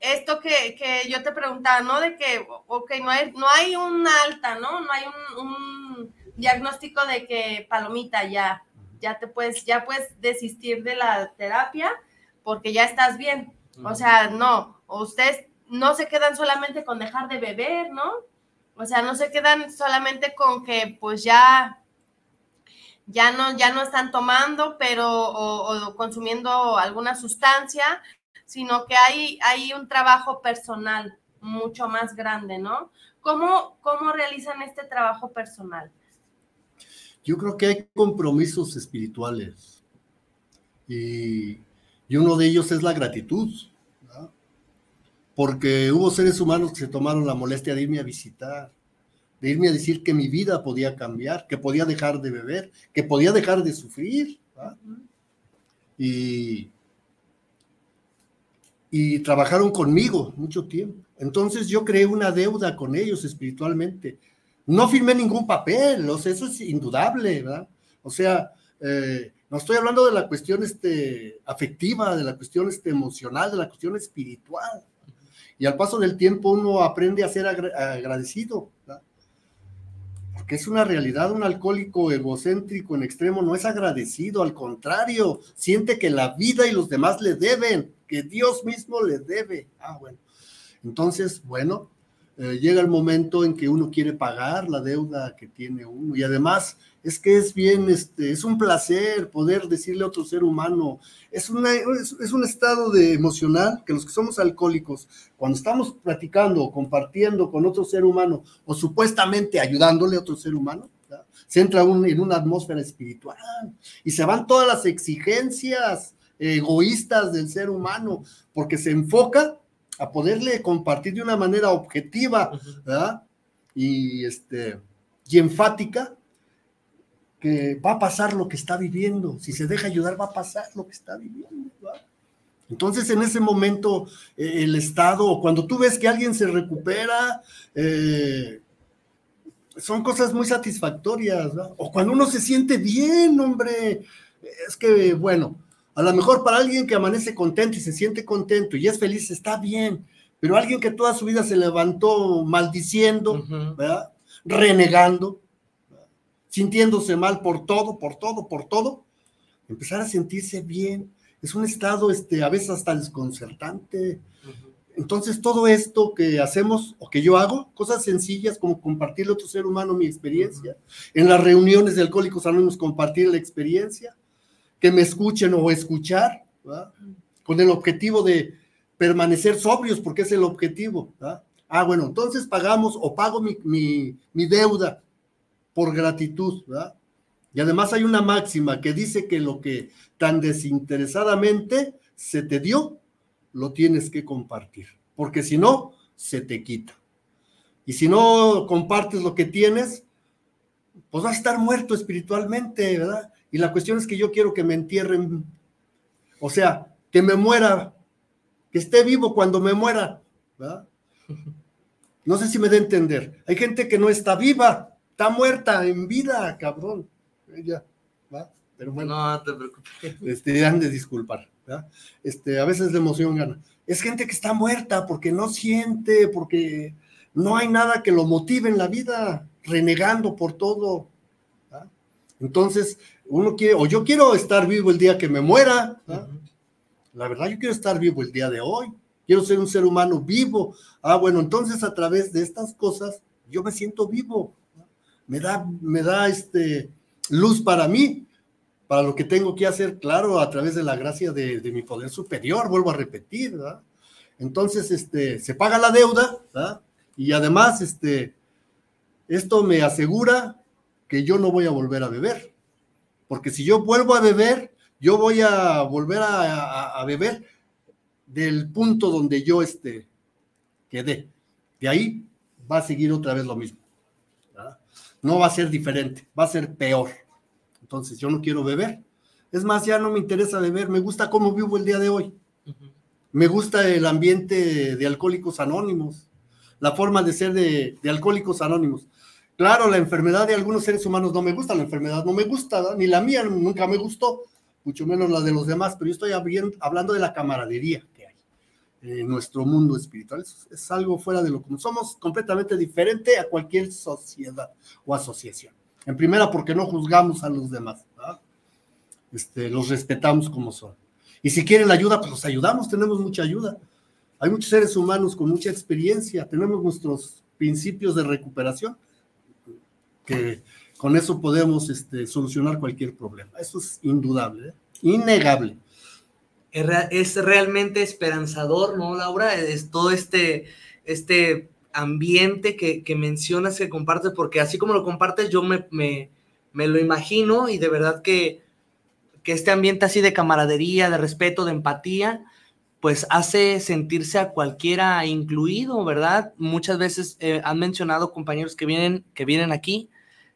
S2: esto que, que yo te preguntaba, ¿no? De que, ok, no hay, no hay una alta, ¿no? No hay un, un diagnóstico de que palomita ya, ya te puedes, ya puedes desistir de la terapia porque ya estás bien. O sea, no, ustedes no se quedan solamente con dejar de beber, ¿no? O sea, no se quedan solamente con que pues ya ya no, ya no están tomando, pero o, o consumiendo alguna sustancia, sino que hay, hay un trabajo personal mucho más grande, ¿no? ¿Cómo, ¿Cómo realizan este trabajo personal?
S4: Yo creo que hay compromisos espirituales y, y uno de ellos es la gratitud, ¿verdad? porque hubo seres humanos que se tomaron la molestia de irme a visitar, de irme a decir que mi vida podía cambiar, que podía dejar de beber, que podía dejar de sufrir. ¿verdad? Y, y trabajaron conmigo mucho tiempo. Entonces yo creé una deuda con ellos espiritualmente. No firmé ningún papel, o eso es indudable, ¿verdad? O sea, eh, no estoy hablando de la cuestión este, afectiva, de la cuestión este, emocional, de la cuestión espiritual. Y al paso del tiempo uno aprende a ser agra- agradecido, ¿verdad? Porque es una realidad, un alcohólico egocéntrico en extremo no es agradecido, al contrario, siente que la vida y los demás le deben, que Dios mismo le debe. Ah, bueno. Entonces, bueno, eh, llega el momento en que uno quiere pagar la deuda que tiene uno y además es que es bien, este, es un placer poder decirle a otro ser humano, es, una, es, un estado de emocional que los que somos alcohólicos, cuando estamos platicando compartiendo con otro ser humano o supuestamente ayudándole a otro ser humano, ¿verdad? se entra un- en una atmósfera espiritual y se van todas las exigencias egoístas del ser humano porque se enfoca a poderle compartir de una manera objetiva. ¿verdad? y, este, y enfática que va a pasar lo que está viviendo. Si se deja ayudar, va a pasar lo que está viviendo. Entonces, en ese momento, eh, el Estado, cuando tú ves que alguien se recupera, eh, son cosas muy satisfactorias, o cuando uno se siente bien, hombre, es que, bueno, a lo mejor para alguien que amanece contento y se siente contento y es feliz, está bien, pero alguien que toda su vida se levantó maldiciendo, ¿verdad? renegando, sintiéndose mal por todo, por todo, por todo, empezar a sentirse bien. Es un estado este, a veces hasta desconcertante. Entonces, todo esto que hacemos o que yo hago, cosas sencillas como compartirle a otro ser humano mi experiencia, en las reuniones de Alcohólicos Anónimos compartir la experiencia, que me escuchen o escuchar, con el objetivo de permanecer sobrios, porque es el objetivo. Ah, bueno, entonces pagamos o pago mi, mi deuda por gratitud, ¿verdad? Y además hay una máxima que dice que lo que tan desinteresadamente se te dio, lo tienes que compartir, porque si no, se te quita. Y si no compartes lo que tienes, pues vas a estar muerto espiritualmente, ¿verdad? Y la cuestión es que yo quiero que me entierren, o sea, que me muera, que esté vivo cuando me muera, ¿verdad? No sé si me da a entender. Hay gente que no está viva, está muerta en vida, cabrón. Ella, ¿va? Pero bueno.
S3: No te preocupes.
S4: Este, han de disculpar, ¿verdad? Este, a veces la emoción gana. Es gente que está muerta porque no siente, porque no hay nada que lo motive en la vida, renegando por todo. Entonces, uno quiere, o yo quiero estar vivo el día que me muera. La verdad, yo quiero estar vivo el día de hoy quiero ser un ser humano vivo. Ah, bueno, entonces a través de estas cosas yo me siento vivo. Me da, me da este, luz para mí, para lo que tengo que hacer, claro, a través de la gracia de, mi poder superior, vuelvo a repetir, ¿verdad? Entonces, este, se paga la deuda, ¿verdad? Y además, este, esto me asegura que yo no voy a volver a beber, porque si yo vuelvo a beber, yo voy a volver a beber del punto donde yo este, quedé. De ahí va a seguir otra vez lo mismo. No va a ser diferente, va a ser peor. Entonces yo no quiero beber. Es más, ya no me interesa beber, me gusta cómo vivo el día de hoy. Me gusta el ambiente de alcohólicos anónimos, la forma de ser de, alcohólicos anónimos. Claro, la enfermedad de algunos seres humanos no me gusta, la enfermedad no me gusta, ni la mía nunca me gustó, mucho menos la de los demás, pero yo estoy hablando de la camaradería en nuestro mundo espiritual. Es, algo fuera de lo que somos, completamente diferente a cualquier sociedad o asociación. En primera, porque no juzgamos a los demás, este, los respetamos como son. Y si quieren la ayuda, pues los ayudamos, tenemos mucha ayuda. Hay muchos seres humanos con mucha experiencia, tenemos nuestros principios de recuperación, con eso podemos este, solucionar cualquier problema. Eso es indudable, ¿eh? innegable
S3: es realmente esperanzador, ¿no, Laura? Es todo este, este ambiente que, mencionas, que compartes, porque así como lo compartes, yo me, me, lo imagino y de verdad que, que, este ambiente así de camaradería, de respeto, de empatía, pues hace sentirse a cualquiera incluido, ¿verdad? Muchas veces eh, han mencionado compañeros que vienen, que vienen aquí,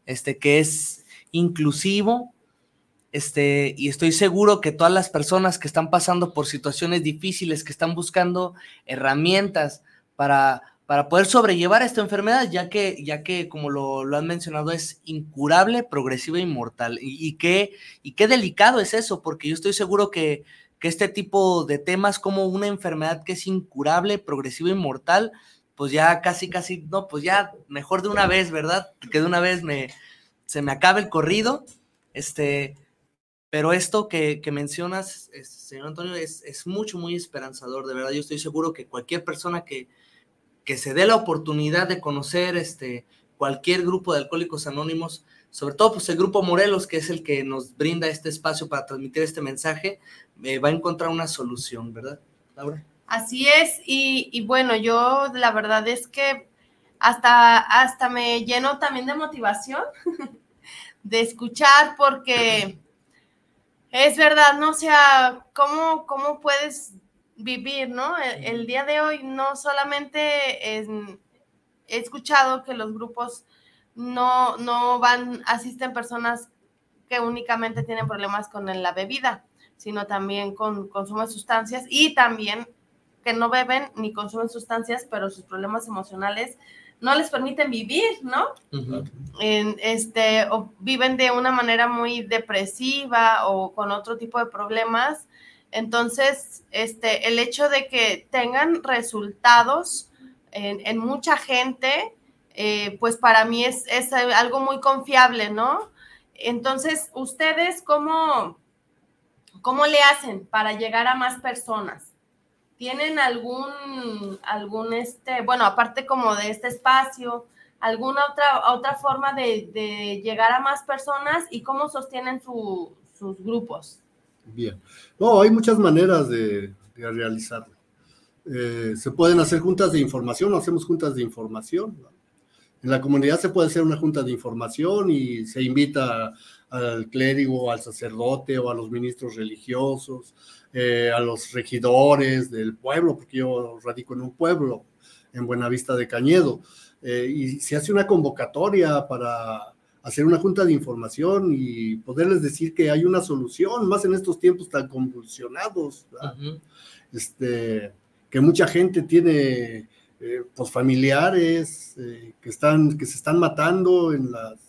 S3: este, que es inclusivo, este, y estoy seguro que todas las personas que están pasando por situaciones difíciles, que están buscando herramientas para, para poder sobrellevar esta enfermedad, ya que, ya que como lo, han mencionado, es incurable, progresiva e mortal. Y, qué, y qué delicado es eso, porque yo estoy seguro que, que este tipo de temas como una enfermedad que es incurable, progresiva y mortal, pues ya casi, casi, no, pues ya mejor de una vez, ¿verdad? Que de una vez me, se me acabe el corrido. Este, pero esto que, mencionas, señor Antonio, es, mucho, muy esperanzador. De verdad, yo estoy seguro que cualquier persona que, que se dé la oportunidad de conocer este, cualquier grupo de alcohólicos anónimos, sobre todo pues el grupo Morelos, que es el que nos brinda este espacio para transmitir este mensaje, eh, va a encontrar una solución, ¿verdad, Laura?
S2: Así es, y, y, bueno, yo la verdad es que hasta, hasta me lleno también de motivación de escuchar porque es verdad, ¿no? O sea, ¿cómo, cómo puedes vivir, ¿no? El, día de hoy no solamente he escuchado que los grupos no, no van, asisten personas que únicamente tienen problemas con la bebida, sino también con consumo de sustancias y también que no beben ni consumen sustancias, pero sus problemas emocionales no les permiten vivir, ¿no? en, este, o viven de una manera muy depresiva o con otro tipo de problemas. Entonces, este, el hecho de que tengan resultados en, mucha gente, eh, pues para mí es, es, algo muy confiable, ¿no? Entonces, ¿ustedes cómo, cómo le hacen para llegar a más personas? ¿Tienen algún, algún este, bueno, aparte como de este espacio, alguna otra, otra forma de, llegar a más personas y cómo sostienen sus grupos?
S4: Bien. No, hay muchas maneras de, realizarlo. Eh, se pueden hacer juntas de información, hacemos juntas de información. En la comunidad se puede hacer una junta de información y se invita al clérigo, al sacerdote o a los ministros religiosos, eh, a los regidores del pueblo, porque yo radico en un pueblo, en Buenavista de Cañedo, eh, y se hace una convocatoria para hacer una junta de información y poderles decir que hay una solución, más en estos tiempos tan convulsionados, este, que mucha gente tiene eh, pues familiares que, están, que se están matando en las,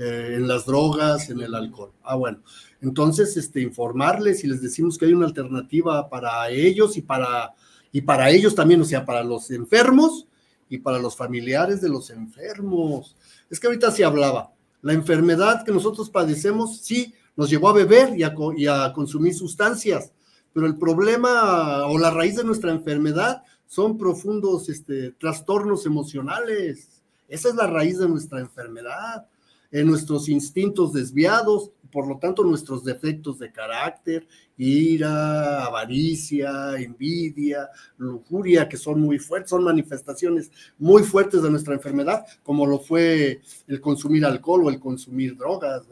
S4: en las drogas, en el alcohol. Ah, bueno, entonces, este, informarles y les decimos que hay una alternativa para ellos y para, y para ellos también, o sea, para los enfermos y para los familiares de los enfermos. Es que ahorita se hablaba, la enfermedad que nosotros padecemos, sí, nos llevó a beber y a, y a consumir sustancias, pero el problema o la raíz de nuestra enfermedad son profundos este, trastornos emocionales. Esa es la raíz de nuestra enfermedad, en nuestros instintos desviados, por lo tanto nuestros defectos de carácter, ira, avaricia, envidia, lujuria, que son muy fuertes, son manifestaciones muy fuertes de nuestra enfermedad, como lo fue el consumir alcohol o el consumir drogas.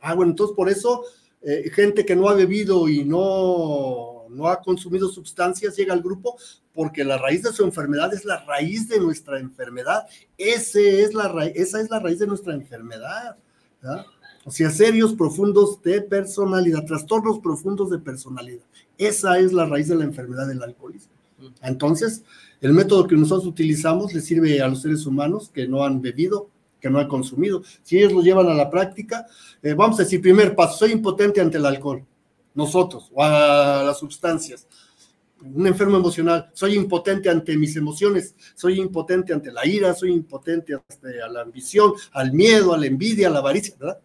S4: Ah, bueno, entonces por eso eh, gente que no ha bebido y no, no ha consumido sustancias llega al grupo porque la raíz de su enfermedad es la raíz de nuestra enfermedad. Ese es la esa es la raíz de nuestra enfermedad. ¿verdad? O sea, serios profundos de personalidad, trastornos profundos de personalidad. Esa es la raíz de la enfermedad del alcoholismo. Entonces, el método que nosotros utilizamos le sirve a los seres humanos que no han bebido, que no han consumido. Si ellos lo llevan a la práctica, eh, vamos a decir, primer paso, soy impotente ante el alcohol, nosotros, o a las sustancias. Un enfermo emocional, soy impotente ante mis emociones, soy impotente ante la ira, soy impotente ante la ambición, al miedo, a la envidia, a la avaricia, ¿verdad?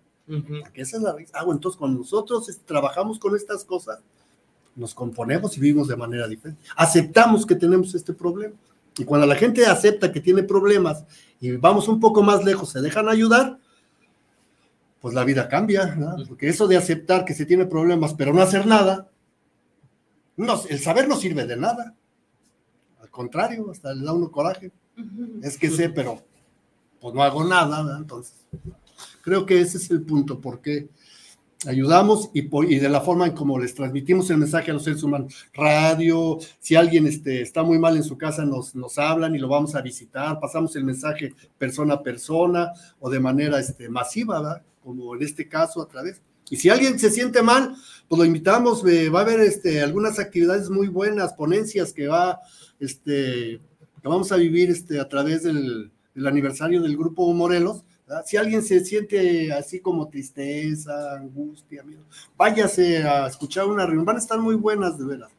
S4: esa es la. Ah, entonces cuando nosotros trabajamos con estas cosas, nos componemos y vivimos de manera diferente. Aceptamos que tenemos este problema. Y cuando la gente acepta que tiene problemas y vamos un poco más lejos, se dejan ayudar, pues la vida cambia, porque eso de aceptar que se tiene problemas pero no hacer nada, no, el saber no sirve de nada. Al contrario, hasta le da uno coraje. Es que sé, pero pues no hago nada, entonces Creo que ese es el punto, porque ayudamos y, y, de la forma en como les transmitimos el mensaje a los seres humanos. Radio, si alguien este, está muy mal en su casa, nos, nos hablan y lo vamos a visitar, pasamos el mensaje persona a persona o de manera este, masiva, ¿verdad? Como en este caso a través. Y si alguien se siente mal, pues lo invitamos, eh, va a haber este, algunas actividades muy buenas, ponencias que va, este, que vamos a vivir este, a través del, del aniversario del Grupo Morelos, si alguien se siente así como tristeza, angustia, miedo, váyase a escuchar una reunión. Van a estar muy buenas, de veras.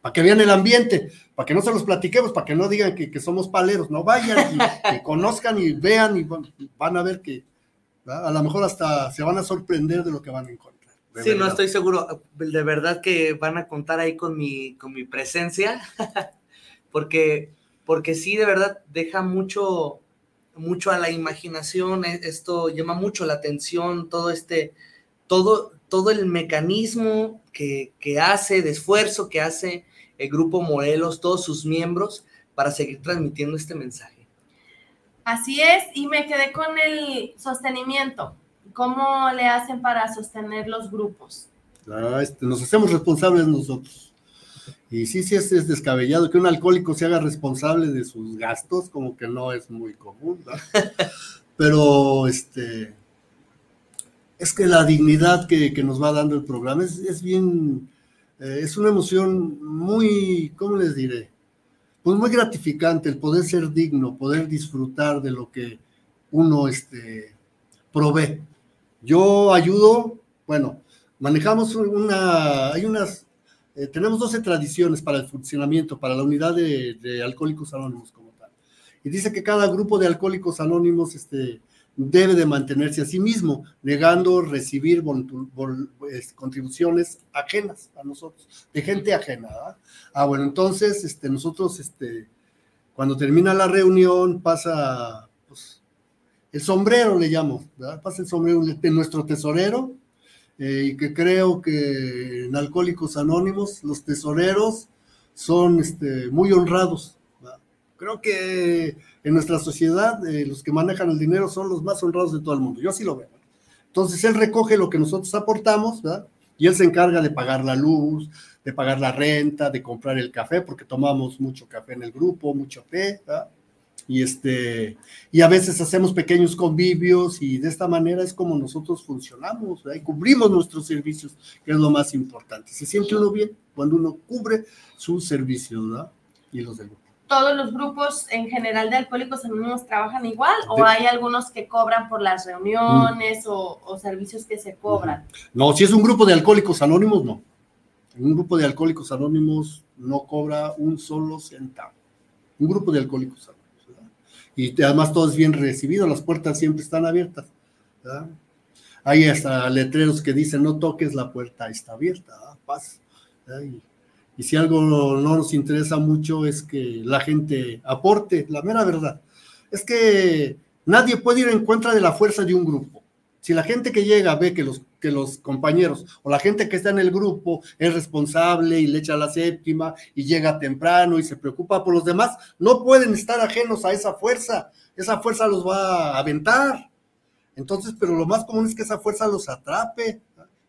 S4: Para que vean el ambiente, para que no se los platiquemos, para que no digan que, somos paleros. No vayan y que conozcan y vean y van, a ver que a lo mejor hasta se van a sorprender de lo que van a encontrar.
S3: Sí, no estoy seguro. De verdad que van a contar ahí con mi, con mi presencia, porque, porque sí, de verdad deja mucho mucho a la imaginación, e, esto llama mucho la atención, todo este, todo, todo el mecanismo que, hace, de esfuerzo que hace el grupo Morelos, todos sus miembros, para seguir transmitiendo este mensaje.
S2: Así es, y me quedé con el sostenimiento. ¿Cómo le hacen para sostener los grupos?
S4: Ah, este, nos hacemos responsables nosotros. Y sí, sí es, descabellado que un alcohólico se haga responsable de sus gastos, como que no es muy común. Pero este, es que la dignidad que, nos va dando el programa es, bien, eh, es una emoción muy, ¿cómo les diré? Pues muy gratificante el poder ser digno, poder disfrutar de lo que uno este, provee. Yo ayudo, bueno, manejamos una, hay unas, eh, tenemos 12 tradiciones para el funcionamiento, para la unidad de, alcohólicos anónimos como tal. Y dice que cada grupo de alcohólicos anónimos este, debe de mantenerse a sí mismo, negando recibir contribuciones ajenas a nosotros, de gente ajena. Ah, bueno, entonces este, nosotros, este, cuando termina la reunión, pasa pues, el sombrero, le llamo, pasa el sombrero de nuestro tesorero, eh, y que creo que en Alcohólicos Anónimos los tesoreros son este, muy honrados. Creo que en nuestra sociedad eh, los que manejan el dinero son los más honrados de todo el mundo. Yo así lo veo. Entonces él recoge lo que nosotros aportamos, Y él se encarga de pagar la luz, de pagar la renta, de comprar el café, porque tomamos mucho café en el grupo, mucho té, Y, este, y a veces hacemos pequeños convivios y de esta manera es como nosotros funcionamos, y cubrimos nuestros servicios, que es lo más importante. Se siente uno bien cuando uno cubre sus servicios ¿verdad? y los del
S2: todos los grupos en general de alcohólicos anónimos trabajan igual o hay algunos que cobran por las reuniones o, servicios que se cobran?
S4: No, si es un grupo de alcohólicos anónimos, no. Un grupo de alcohólicos anónimos no cobra un solo centavo. Un grupo de alcohólicos anónimos. Y además todo es bien recibido, las puertas siempre están abiertas. Hay hasta letreros que dicen no toques la puerta, está abierta, paz. Y si algo no nos interesa mucho es que la gente aporte, la mera verdad. Es que nadie puede ir en contra de la fuerza de un grupo. Si la gente que llega ve que los, que los compañeros o la gente que está en el grupo es responsable y le echa la séptima y llega temprano y se preocupa por los demás, no pueden estar ajenos a esa fuerza. Esa fuerza los va a aventar. Entonces, pero lo más común es que esa fuerza los atrape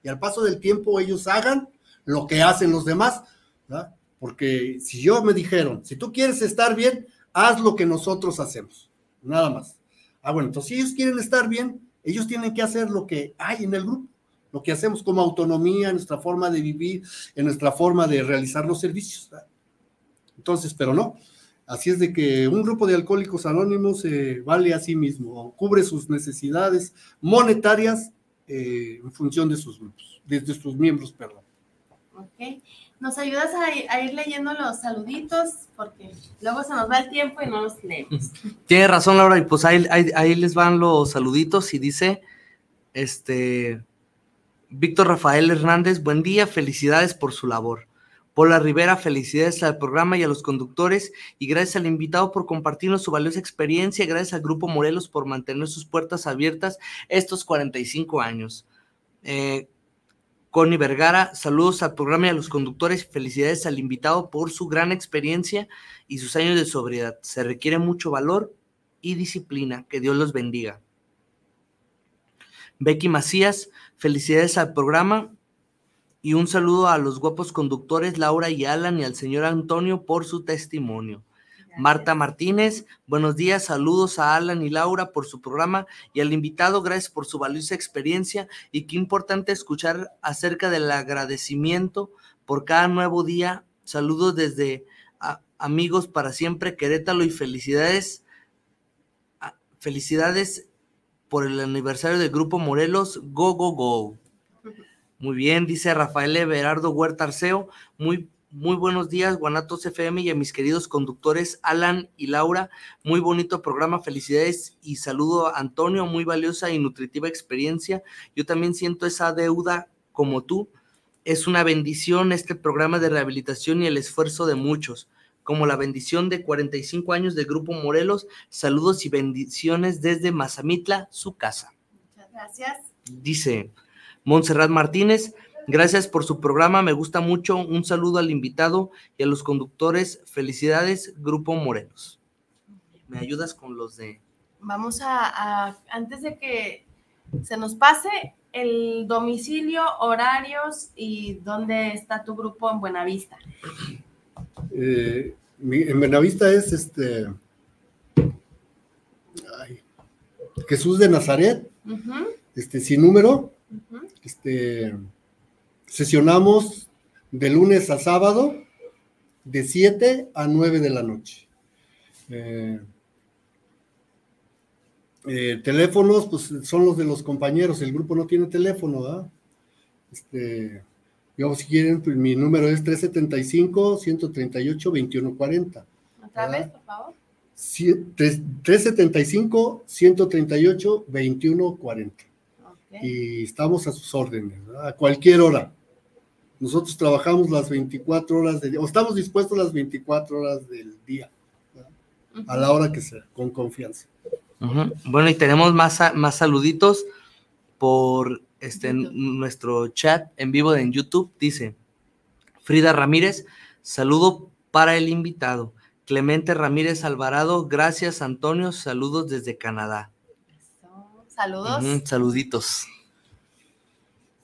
S4: y al paso del tiempo ellos hagan lo que hacen los demás, porque si yo me dijeron, si tú quieres estar bien, haz lo que nosotros hacemos, nada más. Ah, bueno, entonces si ellos quieren estar bien, ellos tienen que hacer lo que hay en el grupo, lo que hacemos como autonomía, nuestra forma de vivir, en nuestra forma de realizar los servicios. Entonces, pero no. Así es de que un grupo de alcohólicos anónimos eh, vale a sí mismo, cubre sus necesidades monetarias eh, en función de sus grupos, de, de sus miembros, perdón.
S2: Ok. ¿Nos ayudas a, ir leyendo los saluditos? Porque luego se nos va el tiempo y no los leemos.
S3: Tiene razón, Laura, y pues ahí, ahí, les van los saluditos y dice, este, Víctor Rafael Hernández, buen día, felicidades por su labor. Paula Rivera, felicidades al programa y a los conductores y gracias al invitado por compartirnos su valiosa experiencia, gracias al Grupo Morelos por mantener sus puertas abiertas estos 45 años. Eh, Connie Vergara, saludos al programa y a los conductores. Felicidades al invitado por su gran experiencia y sus años de sobriedad. Se requiere mucho valor y disciplina. Que Dios los bendiga. Becky Macías, felicidades al programa y un saludo a los guapos conductores Laura y Alan y al señor Antonio por su testimonio. Marta Martínez, buenos días, saludos a Alan y Laura por su programa y al invitado, gracias por su valiosa experiencia y qué importante escuchar acerca del agradecimiento por cada nuevo día. Saludos desde Amigos para Siempre, Querétalo y felicidades, felicidades por el aniversario del Grupo Morelos, Go, Go, Go. Muy bien, dice Rafael Everardo Huerta Arceo, muy muy buenos días, Guanatos FM y a mis queridos conductores Alan y Laura. Muy bonito programa, felicidades y saludo a Antonio, muy valiosa y nutritiva experiencia. Yo también siento esa deuda como tú. Es una bendición este programa de rehabilitación y el esfuerzo de muchos, como la bendición de 45 años del Grupo Morelos. Saludos y bendiciones desde Mazamitla, su casa.
S2: Muchas gracias.
S3: Dice Montserrat Martínez. Gracias por su programa, me gusta mucho. Un saludo al invitado y a los conductores. Felicidades, Grupo Morelos. ¿Me ayudas con los de...
S2: Vamos a, antes de que se nos pase, el domicilio, horarios y dónde está tu grupo en Buenavista.
S4: Eh, en Buenavista es este Jesús de Nazaret, este sin número, Este, sesionamos de lunes a sábado, de 7 a 9 de la noche. Eh, eh, teléfonos, pues son los de los compañeros, el grupo no tiene teléfono, ¿verdad? Este, yo, si quieren, pues mi número es 375-138-2140.
S2: Otra vez, por favor.
S4: 375-138-2140. Y estamos a sus órdenes, a cualquier hora. Nosotros trabajamos las 24 horas del día, o estamos dispuestos las 24 horas del día, a la hora que sea, con confianza.
S3: Bueno, y tenemos más, más saluditos por este, nuestro chat en vivo en YouTube. Dice Frida Ramírez, saludo para el invitado. Clemente Ramírez Alvarado, gracias Antonio, saludos desde Canadá.
S2: Saludos.
S3: saluditos.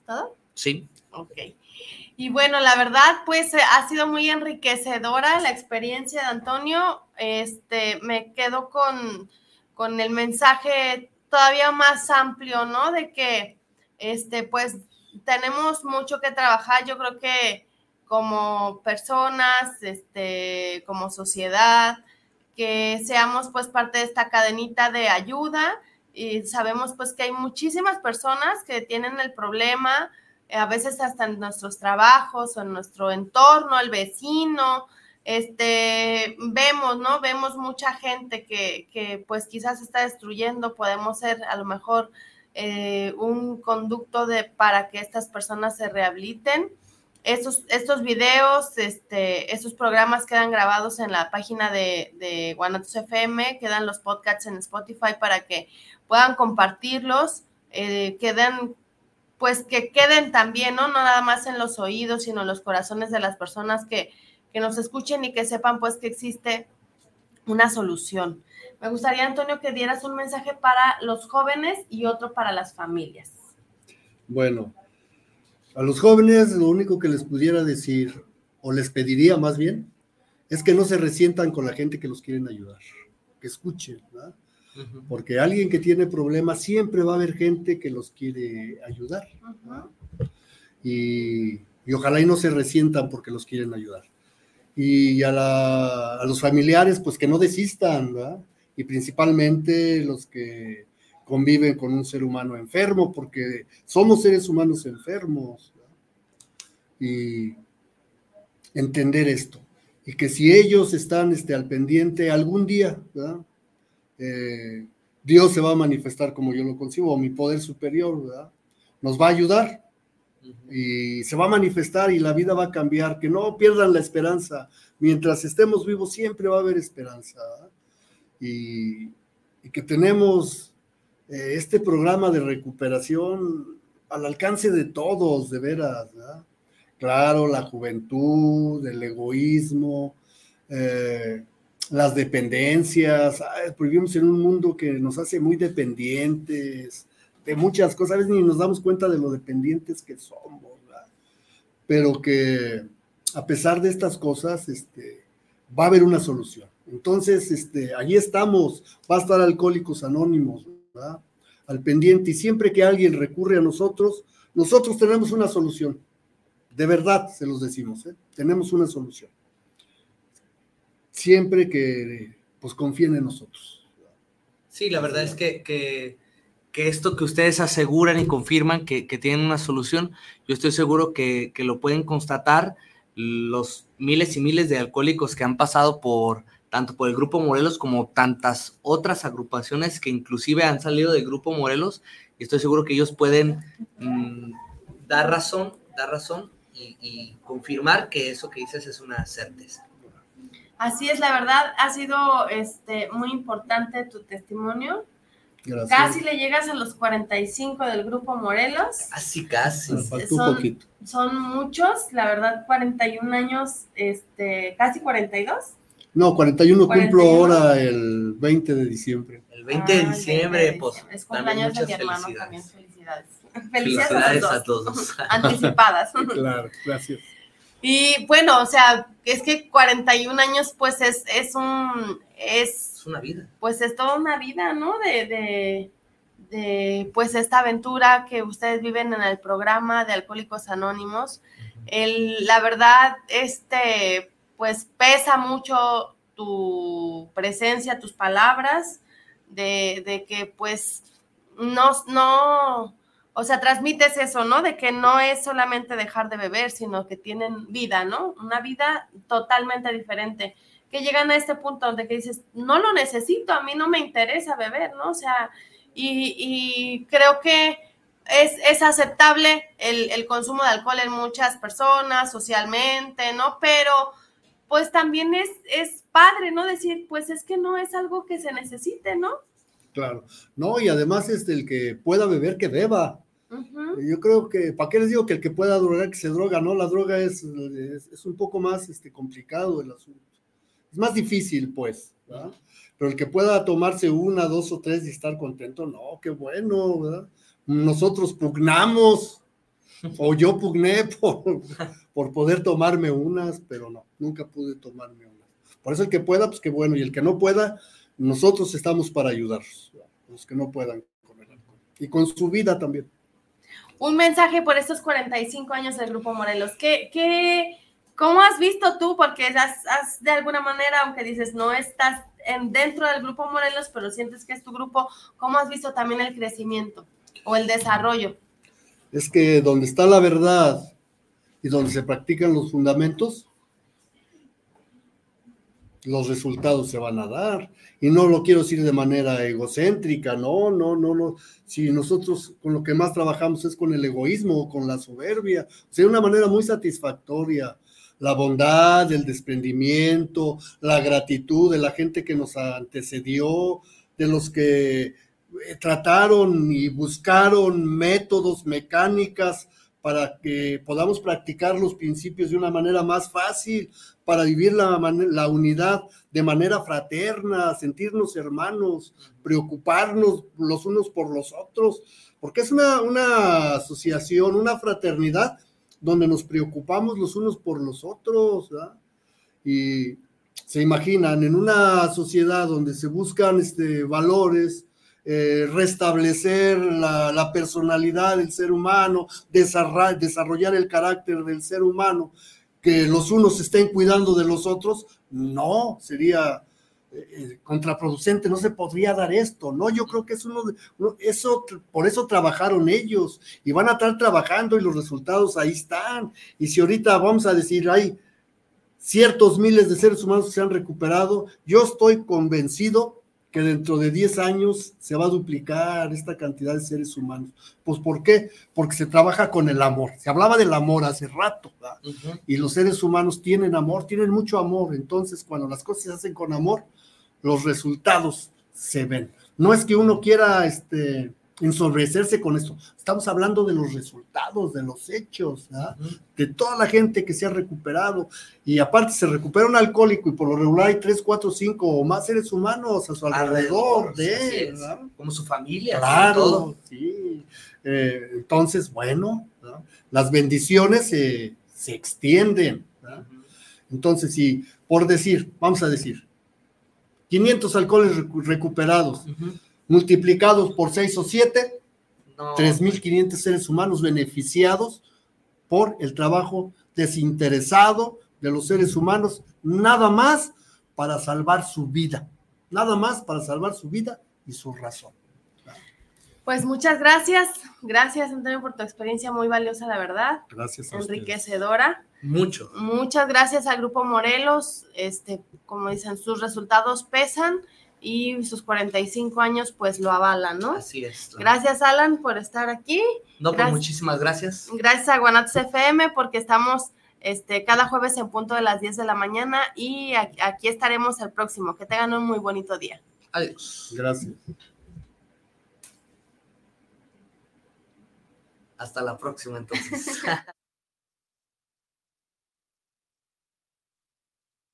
S2: ¿Todo?
S3: Sí.
S2: Ok. Y bueno, la verdad, pues eh, ha sido muy enriquecedora la experiencia de Antonio. Este, me quedo con, con el mensaje todavía más amplio, ¿no? De que, este, pues, tenemos mucho que trabajar. Yo creo que como personas, este, como sociedad, que seamos pues parte de esta cadenita de ayuda y sabemos pues que hay muchísimas personas que tienen el problema, a veces hasta en nuestros trabajos o en nuestro entorno, el vecino, este, vemos, ¿no? Vemos mucha gente que, que pues quizás está destruyendo, podemos ser a lo mejor eh, un conducto de, para que estas personas se rehabiliten. Estos, estos videos, este, estos programas quedan grabados en la página de, de Guanatos FM, quedan los podcasts en Spotify para que puedan compartirlos, eh, queden, pues que queden también, ¿no? No nada más en los oídos, sino en los corazones de las personas que, que nos escuchen y que sepan pues que existe una solución. Me gustaría, Antonio, que dieras un mensaje para los jóvenes y otro para las familias.
S4: Bueno, a los jóvenes lo único que les pudiera decir, o les pediría más bien, es que no se resientan con la gente que los quieren ayudar, que escuchen, ¿verdad? Porque alguien que tiene problemas siempre va a haber gente que los quiere ayudar. y, y, ojalá y no se resientan porque los quieren ayudar y a, los familiares, pues que no desistan, ¿verdad? Y principalmente los que conviven con un ser humano enfermo, porque somos seres humanos enfermos. Y entender esto. Y que si ellos están este, al pendiente algún día, ¿verdad? Eh, Dios se va a manifestar como yo lo concibo, mi poder superior, ¿verdad? Nos va a ayudar y se va a manifestar y la vida va a cambiar, que no pierdan la esperanza. Mientras estemos vivos siempre va a haber esperanza. Y, que tenemos eh, este programa de recuperación al alcance de todos, de veras. Claro, la juventud, el egoísmo, eh, las dependencias. vivimos en un mundo que nos hace muy dependientes de muchas cosas, a veces ni nos damos cuenta de lo dependientes que somos, pero que a pesar de estas cosas, este, va a haber una solución. Entonces, este, allí estamos, va a estar Alcohólicos Anónimos, ¿verdad? al pendiente, y siempre que alguien recurre a nosotros, nosotros tenemos una solución. De verdad, se los decimos, ¿eh? tenemos una solución. Siempre que pues confíen en nosotros.
S3: Sí, la verdad es que, que que esto que ustedes aseguran y confirman que, tienen una solución, yo estoy seguro que, lo pueden constatar los miles y miles de alcohólicos que han pasado por tanto por el Grupo Morelos como tantas otras agrupaciones que inclusive han salido del Grupo Morelos y estoy seguro que ellos pueden mm, dar razón, dar razón y, confirmar que eso que dices es una certeza.
S2: Así es, la verdad ha sido este, muy importante tu testimonio Casi le llegas a los 45 del grupo Morelos.
S3: Casi, casi.
S2: son, son muchos, la verdad, 41 años, este, casi 42.
S4: No, 41, cumplo ahora el 20 de diciembre.
S3: El 20 de ah, diciembre, pues.
S2: Es cumpleaños de mi hermano también, felicidades. Felicidades, a todos. Anticipadas.
S4: claro, gracias.
S2: Y bueno, o sea, es que 41 años, pues es, es un. Es
S3: una vida.
S2: Pues es toda una vida, ¿no? De, de pues esta aventura que ustedes viven en el programa de Alcohólicos Anónimos. El, la verdad, este, pues pesa mucho tu presencia, tus palabras, de, de que pues no, no, o sea, transmites eso, ¿no? De que no es solamente dejar de beber, sino que tienen vida, ¿no? Una vida totalmente diferente. Que llegan a este punto donde que dices, no lo necesito, a mí no me interesa beber, ¿no? O sea, y, creo que es, es aceptable el, el, consumo de alcohol en muchas personas, socialmente, ¿no? Pero pues también es, es padre, ¿no? Decir, pues es que no es algo que se necesite, ¿no?
S4: Claro, no, y además es el que pueda beber, que beba. Yo creo que, ¿para qué les digo que el que pueda drogar, que se droga, no? La droga es, es, un poco más este, complicado el asunto. Es más difícil, pues, ¿verdad? Pero el que pueda tomarse una, dos o tres y estar contento, no, qué bueno, ¿verdad? Nosotros pugnamos, o yo pugné por, por poder tomarme unas, pero no, nunca pude tomarme unas. Por eso el que pueda, pues qué bueno, y el que no pueda, nosotros estamos para ayudarlos, los que no puedan con el alcohol. Y con su vida también.
S2: Un mensaje por estos 45 años del Grupo Morelos. ¿Qué, qué, ¿Cómo has visto tú? Porque has, de alguna manera, aunque dices no estás en, dentro del Grupo Morelos, pero sientes que es tu grupo, ¿cómo has visto también el crecimiento o el desarrollo?
S4: Es que donde está la verdad y donde se practican los fundamentos, los resultados se van a dar. Y no lo quiero decir de manera egocéntrica, no, no, no, no. Si nosotros con lo que más trabajamos es con el egoísmo, con la soberbia, o sea, de una manera muy satisfactoria. La bondad, el desprendimiento, la gratitud de la gente que nos antecedió, de los que eh, trataron y buscaron métodos, mecánicas para que podamos practicar los principios de una manera más fácil, para vivir la, la, unidad de manera fraterna, sentirnos hermanos, preocuparnos los unos por los otros, porque es una, una asociación, una fraternidad donde nos preocupamos los unos por los otros. Y se imaginan en una sociedad donde se buscan este, valores, eh, restablecer la, personalidad del ser humano, desarrollar, el carácter del ser humano, que los unos estén cuidando de los otros, no, sería eh, eh, contraproducente, no se podría dar esto, ¿no? Yo creo que es uno de, eso, por eso trabajaron ellos y van a estar trabajando y los resultados ahí están. Y si ahorita vamos a decir, hay ciertos miles de seres humanos que se han recuperado, yo estoy convencido que dentro de 10 años se va a duplicar esta cantidad de seres humanos. Pues ¿por qué? Porque se trabaja con el amor. Se hablaba del amor hace rato, y los seres humanos tienen amor, tienen mucho amor. Entonces, cuando las cosas se hacen con amor, los resultados se ven. No es que uno quiera este, ensobrecerse con esto. Estamos hablando de los resultados, de los hechos, de toda la gente que se ha recuperado. Y aparte se recupera un alcohólico y por lo regular hay tres, cuatro, cinco o más seres humanos a su alrededor, de él.
S3: Como su familia.
S4: Claro, sí. Eh, entonces, bueno, las bendiciones se, se extienden. Entonces, si por decir, vamos a decir, 500 alcoholes recuperados multiplicados por 6 o 7, 3.500 seres humanos beneficiados por el trabajo desinteresado de los seres humanos, nada más para salvar su vida, nada más para salvar su vida y su razón.
S2: Pues muchas gracias, gracias Antonio por tu experiencia muy valiosa, la verdad.
S4: Gracias.
S2: Enriquecedora.
S3: Mucho.
S2: Muchas gracias al Grupo Morelos, este, como dicen, sus resultados pesan y sus 45 años pues lo avalan, ¿no?
S3: Así es.
S2: Gracias Alan por estar aquí.
S3: No, pues muchísimas gracias.
S2: Gracias a Guanatos FM porque estamos este, cada jueves en punto de las 10 de la mañana y aquí estaremos el próximo. Que tengan un muy bonito día.
S3: Adiós.
S4: Gracias.
S3: Hasta la próxima entonces.